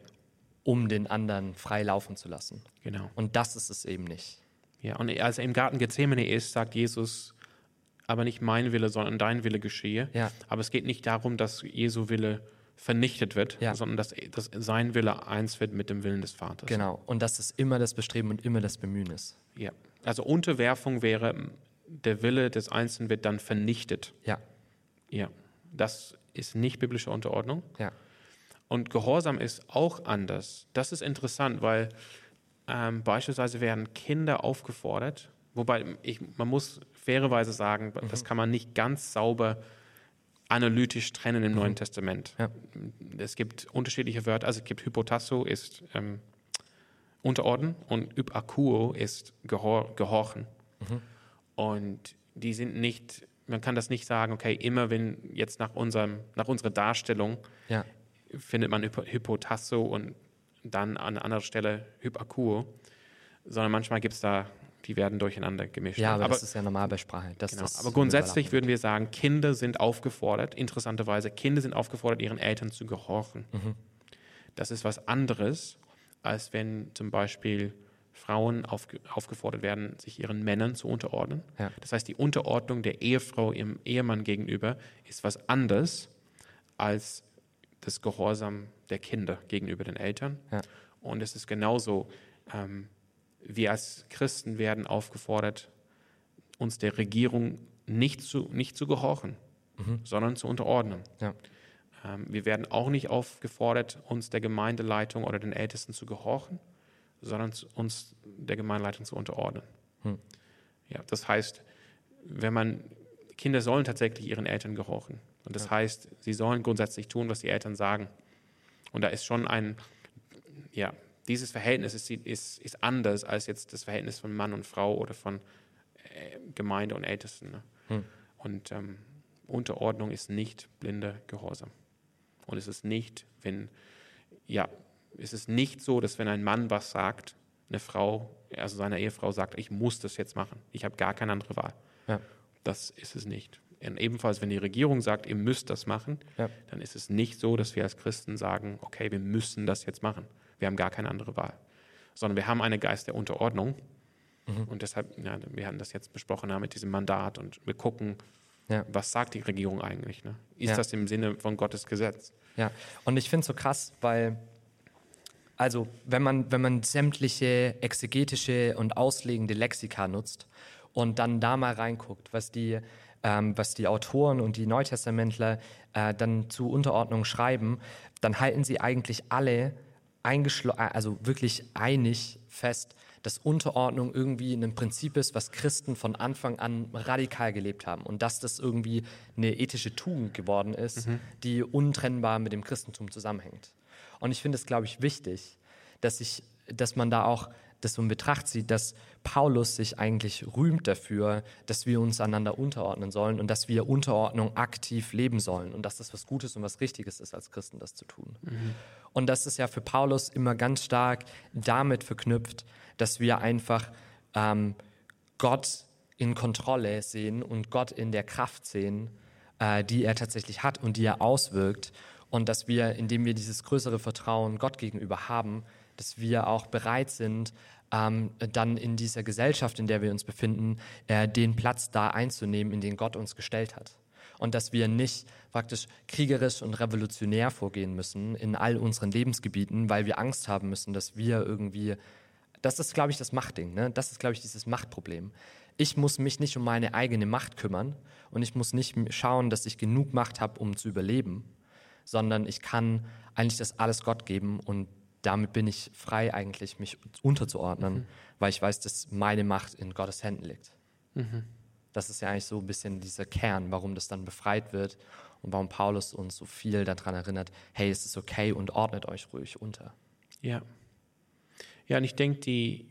um den anderen frei laufen zu lassen. genau. Und das ist es eben nicht. Ja, und als er im Garten Gethsemane ist, sagt Jesus, aber nicht mein Wille, sondern dein Wille geschehe. Ja. Aber es geht nicht darum, dass Jesu Wille vernichtet wird, Ja. sondern dass, dass sein Wille eins wird mit dem Willen des Vaters. Genau. Und dass es immer das Bestreben und immer das Bemühen ist. Ja. Also Unterwerfung wäre, der Wille des Einzelnen wird dann vernichtet. Ja, Ja. Das ist nicht biblische Unterordnung. ja, Und Gehorsam ist auch anders. Das ist interessant, weil ähm, beispielsweise werden Kinder aufgefordert, wobei ich, man muss fairerweise sagen, das kann man nicht ganz sauber analytisch trennen im Neuen Testament. Ja. Es gibt unterschiedliche Wörter, also es gibt Hypotasso ist ähm, Unterordnen und Ypakuo ist Gehor Gehorchen. Und die sind nicht, man kann das nicht sagen, okay, immer wenn jetzt nach, unserem, nach unserer Darstellung ja, findet man Hypo- Hypotasso und dann an anderer Stelle Hypakuo, sondern manchmal gibt es da, die werden durcheinander gemischt. ja, aber, aber, das ist ja normal bei Sprache. genau, aber grundsätzlich würden wir sagen, Kinder sind aufgefordert, interessanterweise, Kinder sind aufgefordert, ihren Eltern zu gehorchen. Mhm. Das ist was anderes, als wenn zum Beispiel Frauen aufge aufgefordert werden, sich ihren Männern zu unterordnen. Ja. Das heißt, die Unterordnung der Ehefrau ihrem Ehemann gegenüber ist was anderes als das Gehorsam der Kinder gegenüber den Eltern. Ja. Und es ist genauso, ähm, wir als Christen werden aufgefordert, uns der Regierung nicht zu, nicht zu gehorchen, sondern zu unterordnen. Ja. Ähm, wir werden auch nicht aufgefordert, uns der Gemeindeleitung oder den Ältesten zu gehorchen, sondern uns der Gemeindeleitung zu unterordnen. Hm. Ja, das heißt, wenn man Kinder sollen tatsächlich ihren Eltern gehorchen. Und das heißt, sie sollen grundsätzlich tun, was die Eltern sagen. Und da ist schon ein, ja, dieses Verhältnis ist, ist, ist anders als jetzt das Verhältnis von Mann und Frau oder von äh, Gemeinde und Ältesten. Ne? Hm. Und ähm, Unterordnung ist nicht blinder Gehorsam. Und es ist nicht, wenn, ja, es ist nicht so, dass wenn ein Mann was sagt, eine Frau, also seine Ehefrau sagt, ich muss das jetzt machen, ich habe gar keine andere Wahl. Ja. Das ist es nicht. Und ebenfalls, wenn die Regierung sagt, ihr müsst das machen, Ja. dann ist es nicht so, dass wir als Christen sagen, okay, wir müssen das jetzt machen. Wir haben gar keine andere Wahl. Sondern wir haben einen Geist der Unterordnung. Mhm. Und deshalb, ja, wir hatten das jetzt besprochen ja, mit diesem Mandat und wir gucken, Ja. was sagt die Regierung eigentlich? Ne? Ist das im Sinne von Gottes Gesetz? Ja, und ich finde es so krass, weil, also, wenn man, wenn man sämtliche exegetische und auslegende Lexika nutzt und dann da mal reinguckt, was die, ähm, was die Autoren und die Neutestamentler äh, dann zu Unterordnung schreiben, dann halten sie eigentlich alle äh, also wirklich einig fest, dass Unterordnung irgendwie ein Prinzip ist, was Christen von Anfang an radikal gelebt haben und dass das irgendwie eine ethische Tugend geworden ist, die untrennbar mit dem Christentum zusammenhängt. Und ich finde es, glaube ich, wichtig, dass, ich, dass man da auch das so in Betracht zieht, dass Paulus sich eigentlich rühmt dafür, dass wir uns einander unterordnen sollen und dass wir Unterordnung aktiv leben sollen und dass das was Gutes und was Richtiges ist, als Christen das zu tun. Und das ist ja für Paulus immer ganz stark damit verknüpft, dass wir einfach ähm, Gott in Kontrolle sehen und Gott in der Kraft sehen, äh, die er tatsächlich hat und die er auswirkt. Und dass wir, indem wir dieses größere Vertrauen Gott gegenüber haben, dass wir auch bereit sind, ähm, dann in dieser Gesellschaft, in der wir uns befinden, äh, den Platz da einzunehmen, in den Gott uns gestellt hat. Und dass wir nicht praktisch kriegerisch und revolutionär vorgehen müssen in all unseren Lebensgebieten, weil wir Angst haben müssen, dass wir irgendwie das ist, glaube ich, das Machtding. Ne? Das ist, glaube ich, dieses Machtproblem. Ich muss mich nicht um meine eigene Macht kümmern und ich muss nicht schauen, dass ich genug Macht habe, um zu überleben, sondern ich kann eigentlich das alles Gott geben und damit bin ich frei, eigentlich mich unterzuordnen, weil ich weiß, dass meine Macht in Gottes Händen liegt. Das ist ja eigentlich so ein bisschen dieser Kern, warum das dann befreit wird und warum Paulus uns so viel daran erinnert, hey, es ist okay und ordnet euch ruhig unter. Ja. Ja, und ich denke, die,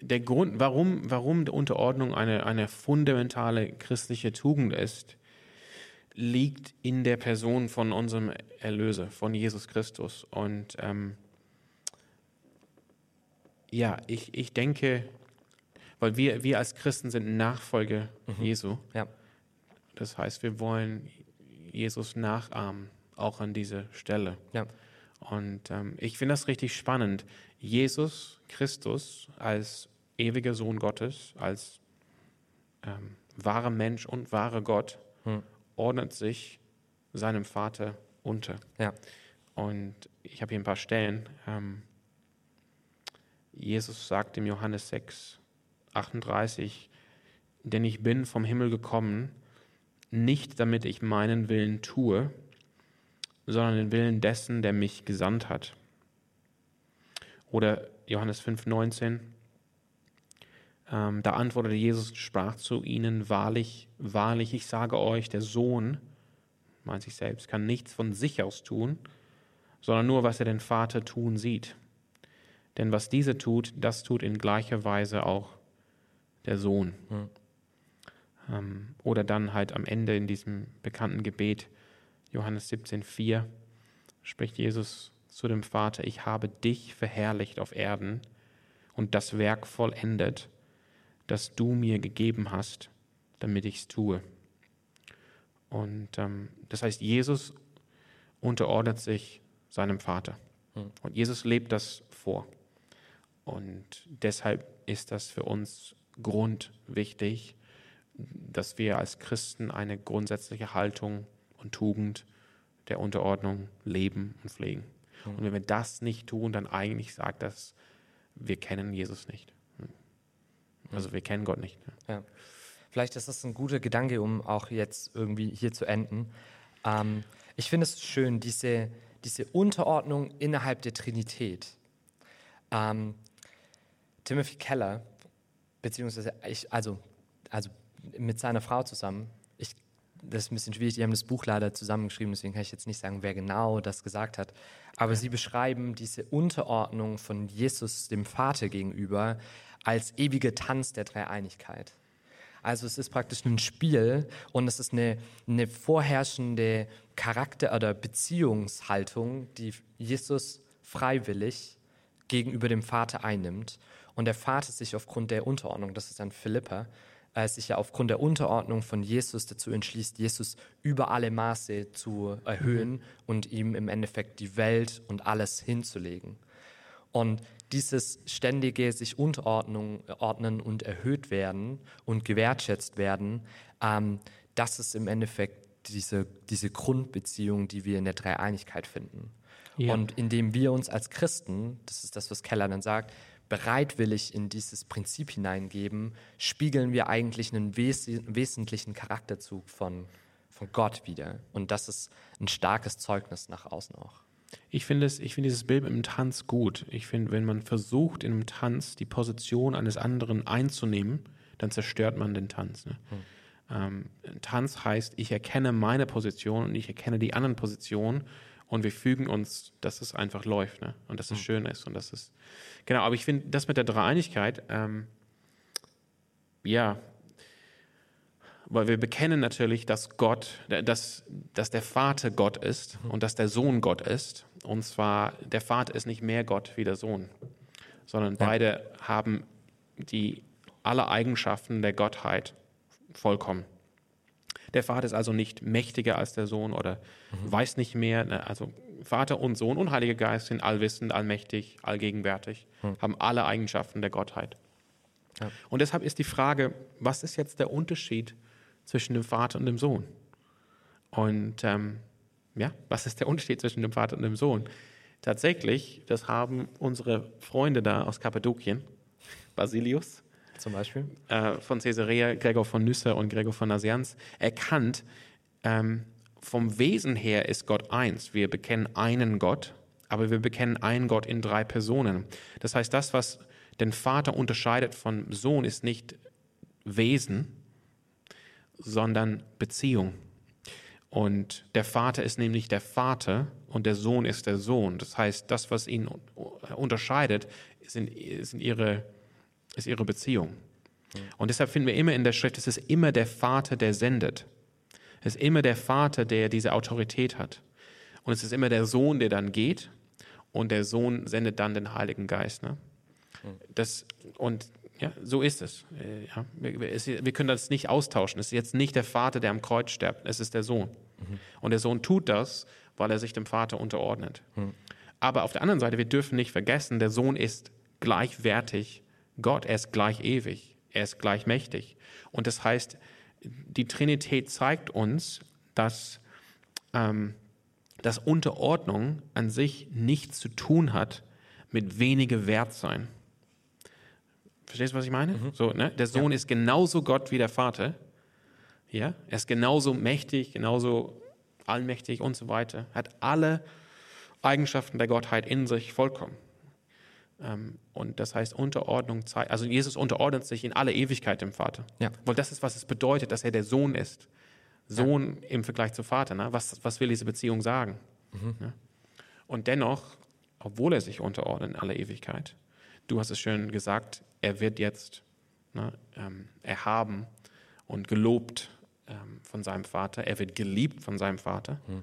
der Grund, warum, warum die Unterordnung eine, eine fundamentale christliche Tugend ist, liegt in der Person von unserem Erlöser, von Jesus Christus. Und ähm, ja, ich, ich denke, weil wir, wir als Christen sind Nachfolger Jesu. Ja, Das heißt, wir wollen Jesus nachahmen, auch an dieser Stelle. ja, Und ähm, ich finde das richtig spannend. Jesus Christus als ewiger Sohn Gottes, als ähm, wahrer Mensch und wahrer Gott, Hm. Ordnet sich seinem Vater unter. ja, Und ich habe hier ein paar Stellen. Ähm, Jesus sagt im Johannes 6, 38, denn ich bin vom Himmel gekommen, nicht damit ich meinen Willen tue, sondern den Willen dessen, der mich gesandt hat. Oder Johannes 5, 19, ähm, da antwortete Jesus und sprach zu ihnen, wahrlich, wahrlich, ich sage euch, der Sohn, meint sich selbst, kann nichts von sich aus tun, sondern nur, was er den Vater tun sieht. Denn was dieser tut, das tut in gleicher Weise auch der Sohn. Hm. Ähm, oder dann halt am Ende in diesem bekannten Gebet, Johannes 17, 4, spricht Jesus zu dem Vater, ich habe dich verherrlicht auf Erden und das Werk vollendet, das du mir gegeben hast, damit ich es tue. Und ähm, das heißt, Jesus unterordnet sich seinem Vater. Hm. Und Jesus lebt das vor. Und deshalb ist das für uns grundwichtig, dass wir als Christen eine grundsätzliche Haltung und Tugend der Unterordnung leben und pflegen. Und wenn wir das nicht tun, dann eigentlich sagt das, wir kennen Jesus nicht. Also wir kennen Gott nicht. Ne? Ja. Vielleicht ist das ein guter Gedanke, um auch jetzt irgendwie hier zu enden. Ähm, ich finde es schön, diese, diese Unterordnung innerhalb der Trinität. Ähm, Timothy Keller, beziehungsweise ich, also, also mit seiner Frau zusammen, ich, das ist ein bisschen schwierig, die haben das Buch leider zusammengeschrieben, deswegen kann ich jetzt nicht sagen, wer genau das gesagt hat. Aber ja. sie beschreiben diese Unterordnung von Jesus dem Vater gegenüber als ewiger Tanz der Dreieinigkeit. Also es ist praktisch ein Spiel und es ist eine, eine vorherrschende Charakter- oder Beziehungshaltung, die Jesus freiwillig gegenüber dem Vater einnimmt. Und der Vater sich aufgrund der Unterordnung, das ist dann Philippa, äh, sich ja aufgrund der Unterordnung von Jesus dazu entschließt, Jesus über alle Maße zu erhöhen und ihm im Endeffekt die Welt und alles hinzulegen. Und dieses ständige sich unterordnen und erhöht werden und gewertschätzt werden, ähm, das ist im Endeffekt diese, diese Grundbeziehung, die wir in der Dreieinigkeit finden. Ja. Und indem wir uns als Christen, das ist das, was Keller dann sagt, bereitwillig in dieses Prinzip hineingeben, spiegeln wir eigentlich einen wes wesentlichen Charakterzug von, von Gott wieder. Und das ist ein starkes Zeugnis nach außen auch. Ich finde ich finde dieses Bild im Tanz gut. Ich finde, wenn man versucht, in einem Tanz die Position eines anderen einzunehmen, dann zerstört man den Tanz. Ne? Hm. Ähm, Tanz heißt, ich erkenne meine Position und ich erkenne die anderen Positionen und wir fügen uns, dass es einfach läuft ne? und dass es hm. schön ist und dass es genau. Aber ich finde, das mit der Dreieinigkeit, ähm, ja, weil wir bekennen natürlich, dass Gott, dass, dass der Vater Gott ist und dass der Sohn Gott ist. Und zwar, der Vater ist nicht mehr Gott wie der Sohn, sondern ja. beide haben die alle Eigenschaften der Gottheit vollkommen. Der Vater ist also nicht mächtiger als der Sohn oder mhm. weiß nicht mehr. Ne, also Vater und Sohn und Heiliger Geist sind allwissend, allmächtig, allgegenwärtig, mhm. haben alle Eigenschaften der Gottheit. Ja. Und deshalb ist die Frage, was ist jetzt der Unterschied zwischen dem Vater und dem Sohn. Und ähm, ja, was ist der Unterschied zwischen dem Vater und dem Sohn? Tatsächlich, das haben unsere Freunde da aus Kappadokien, Basilius, zum Beispiel, äh, von Caesarea, Gregor von Nyssa und Gregor von Nazianz, erkannt, ähm, vom Wesen her ist Gott eins. Wir bekennen einen Gott, aber wir bekennen einen Gott in drei Personen. Das heißt, das, was den Vater unterscheidet vom Sohn, ist nicht Wesen, sondern Beziehung. Und der Vater ist nämlich der Vater und der Sohn ist der Sohn. Das heißt, das, was ihn unterscheidet, sind, sind ihre, ist ihre Beziehung. Und deshalb finden wir immer in der Schrift, es ist immer der Vater, der sendet. Es ist immer der Vater, der diese Autorität hat. Und es ist immer der Sohn, der dann geht und der Sohn sendet dann den Heiligen Geist. Ne? Das, und ja, so ist es. Äh, ja, wir, können das nicht austauschen. Es ist jetzt nicht der Vater, der am Kreuz stirbt, es ist der Sohn. Mhm. Und der Sohn tut das, weil er sich dem Vater unterordnet. Mhm. Aber auf der anderen Seite, wir dürfen nicht vergessen, der Sohn ist gleichwertig Gott, er ist gleich ewig, er ist gleich mächtig. Und das heißt, die Trinität zeigt uns, dass, ähm, dass Unterordnung an sich nichts zu tun hat mit weniger Wertsein. Verstehst du, was ich meine? Mhm. So, ne? Der Sohn ja. ist genauso Gott wie der Vater. Ja? Er ist genauso mächtig, genauso allmächtig und so weiter. Hat alle Eigenschaften der Gottheit in sich vollkommen. Ähm, und das heißt, Unterordnung zeigt, also Jesus unterordnet sich in alle Ewigkeit dem Vater. Ja. Weil das ist, was es bedeutet, dass er der Sohn ist. Sohn ja. im Vergleich zu Vater. Ne? Was, was will diese Beziehung sagen? Mhm. Ne? Und dennoch, obwohl er sich unterordnet in aller Ewigkeit, du hast es schön gesagt, er wird jetzt ne, ähm, erhaben und gelobt ähm, von seinem Vater. Er wird geliebt von seinem Vater. Hm.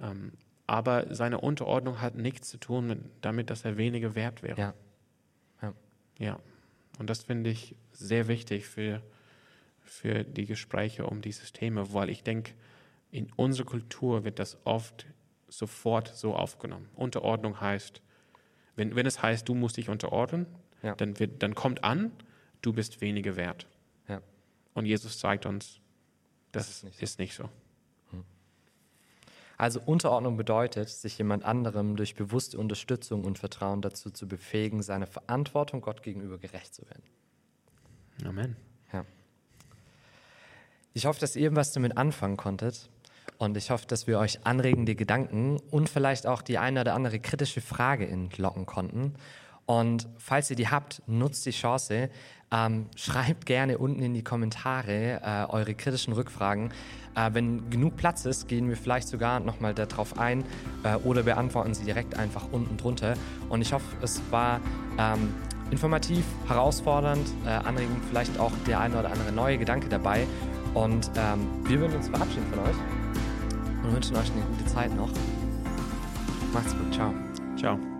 Ähm, aber seine Unterordnung hat nichts zu tun mit, damit, dass er weniger wert wäre. Ja. ja. ja. Und das finde ich sehr wichtig für, für die Gespräche um dieses Thema, weil ich denke, in unserer Kultur wird das oft sofort so aufgenommen. Unterordnung heißt, wenn, wenn es heißt, du musst dich unterordnen, ja. dann, wird, dann kommt an, du bist weniger wert. Ja. Und Jesus zeigt uns, das, das ist nicht so. Ist nicht so. Hm. Also Unterordnung bedeutet, sich jemand anderem durch bewusste Unterstützung und Vertrauen dazu zu befähigen, seiner Verantwortung Gott gegenüber gerecht zu werden. Amen. Ja. Ich hoffe, dass ihr was damit anfangen konntet. Und ich hoffe, dass wir euch anregende Gedanken und vielleicht auch die eine oder andere kritische Frage entlocken konnten. Und falls ihr die habt, nutzt die Chance. Ähm, schreibt gerne unten in die Kommentare äh, eure kritischen Rückfragen. Äh, wenn genug Platz ist, gehen wir vielleicht sogar nochmal darauf ein äh, oder beantworten sie direkt einfach unten drunter. Und ich hoffe, es war ähm, informativ, herausfordernd, äh, anregend, vielleicht auch der eine oder andere neue Gedanke dabei. Und ähm, wir würden uns verabschieden von euch und wünschen euch eine gute Zeit noch. Macht's gut. Ciao. Ciao.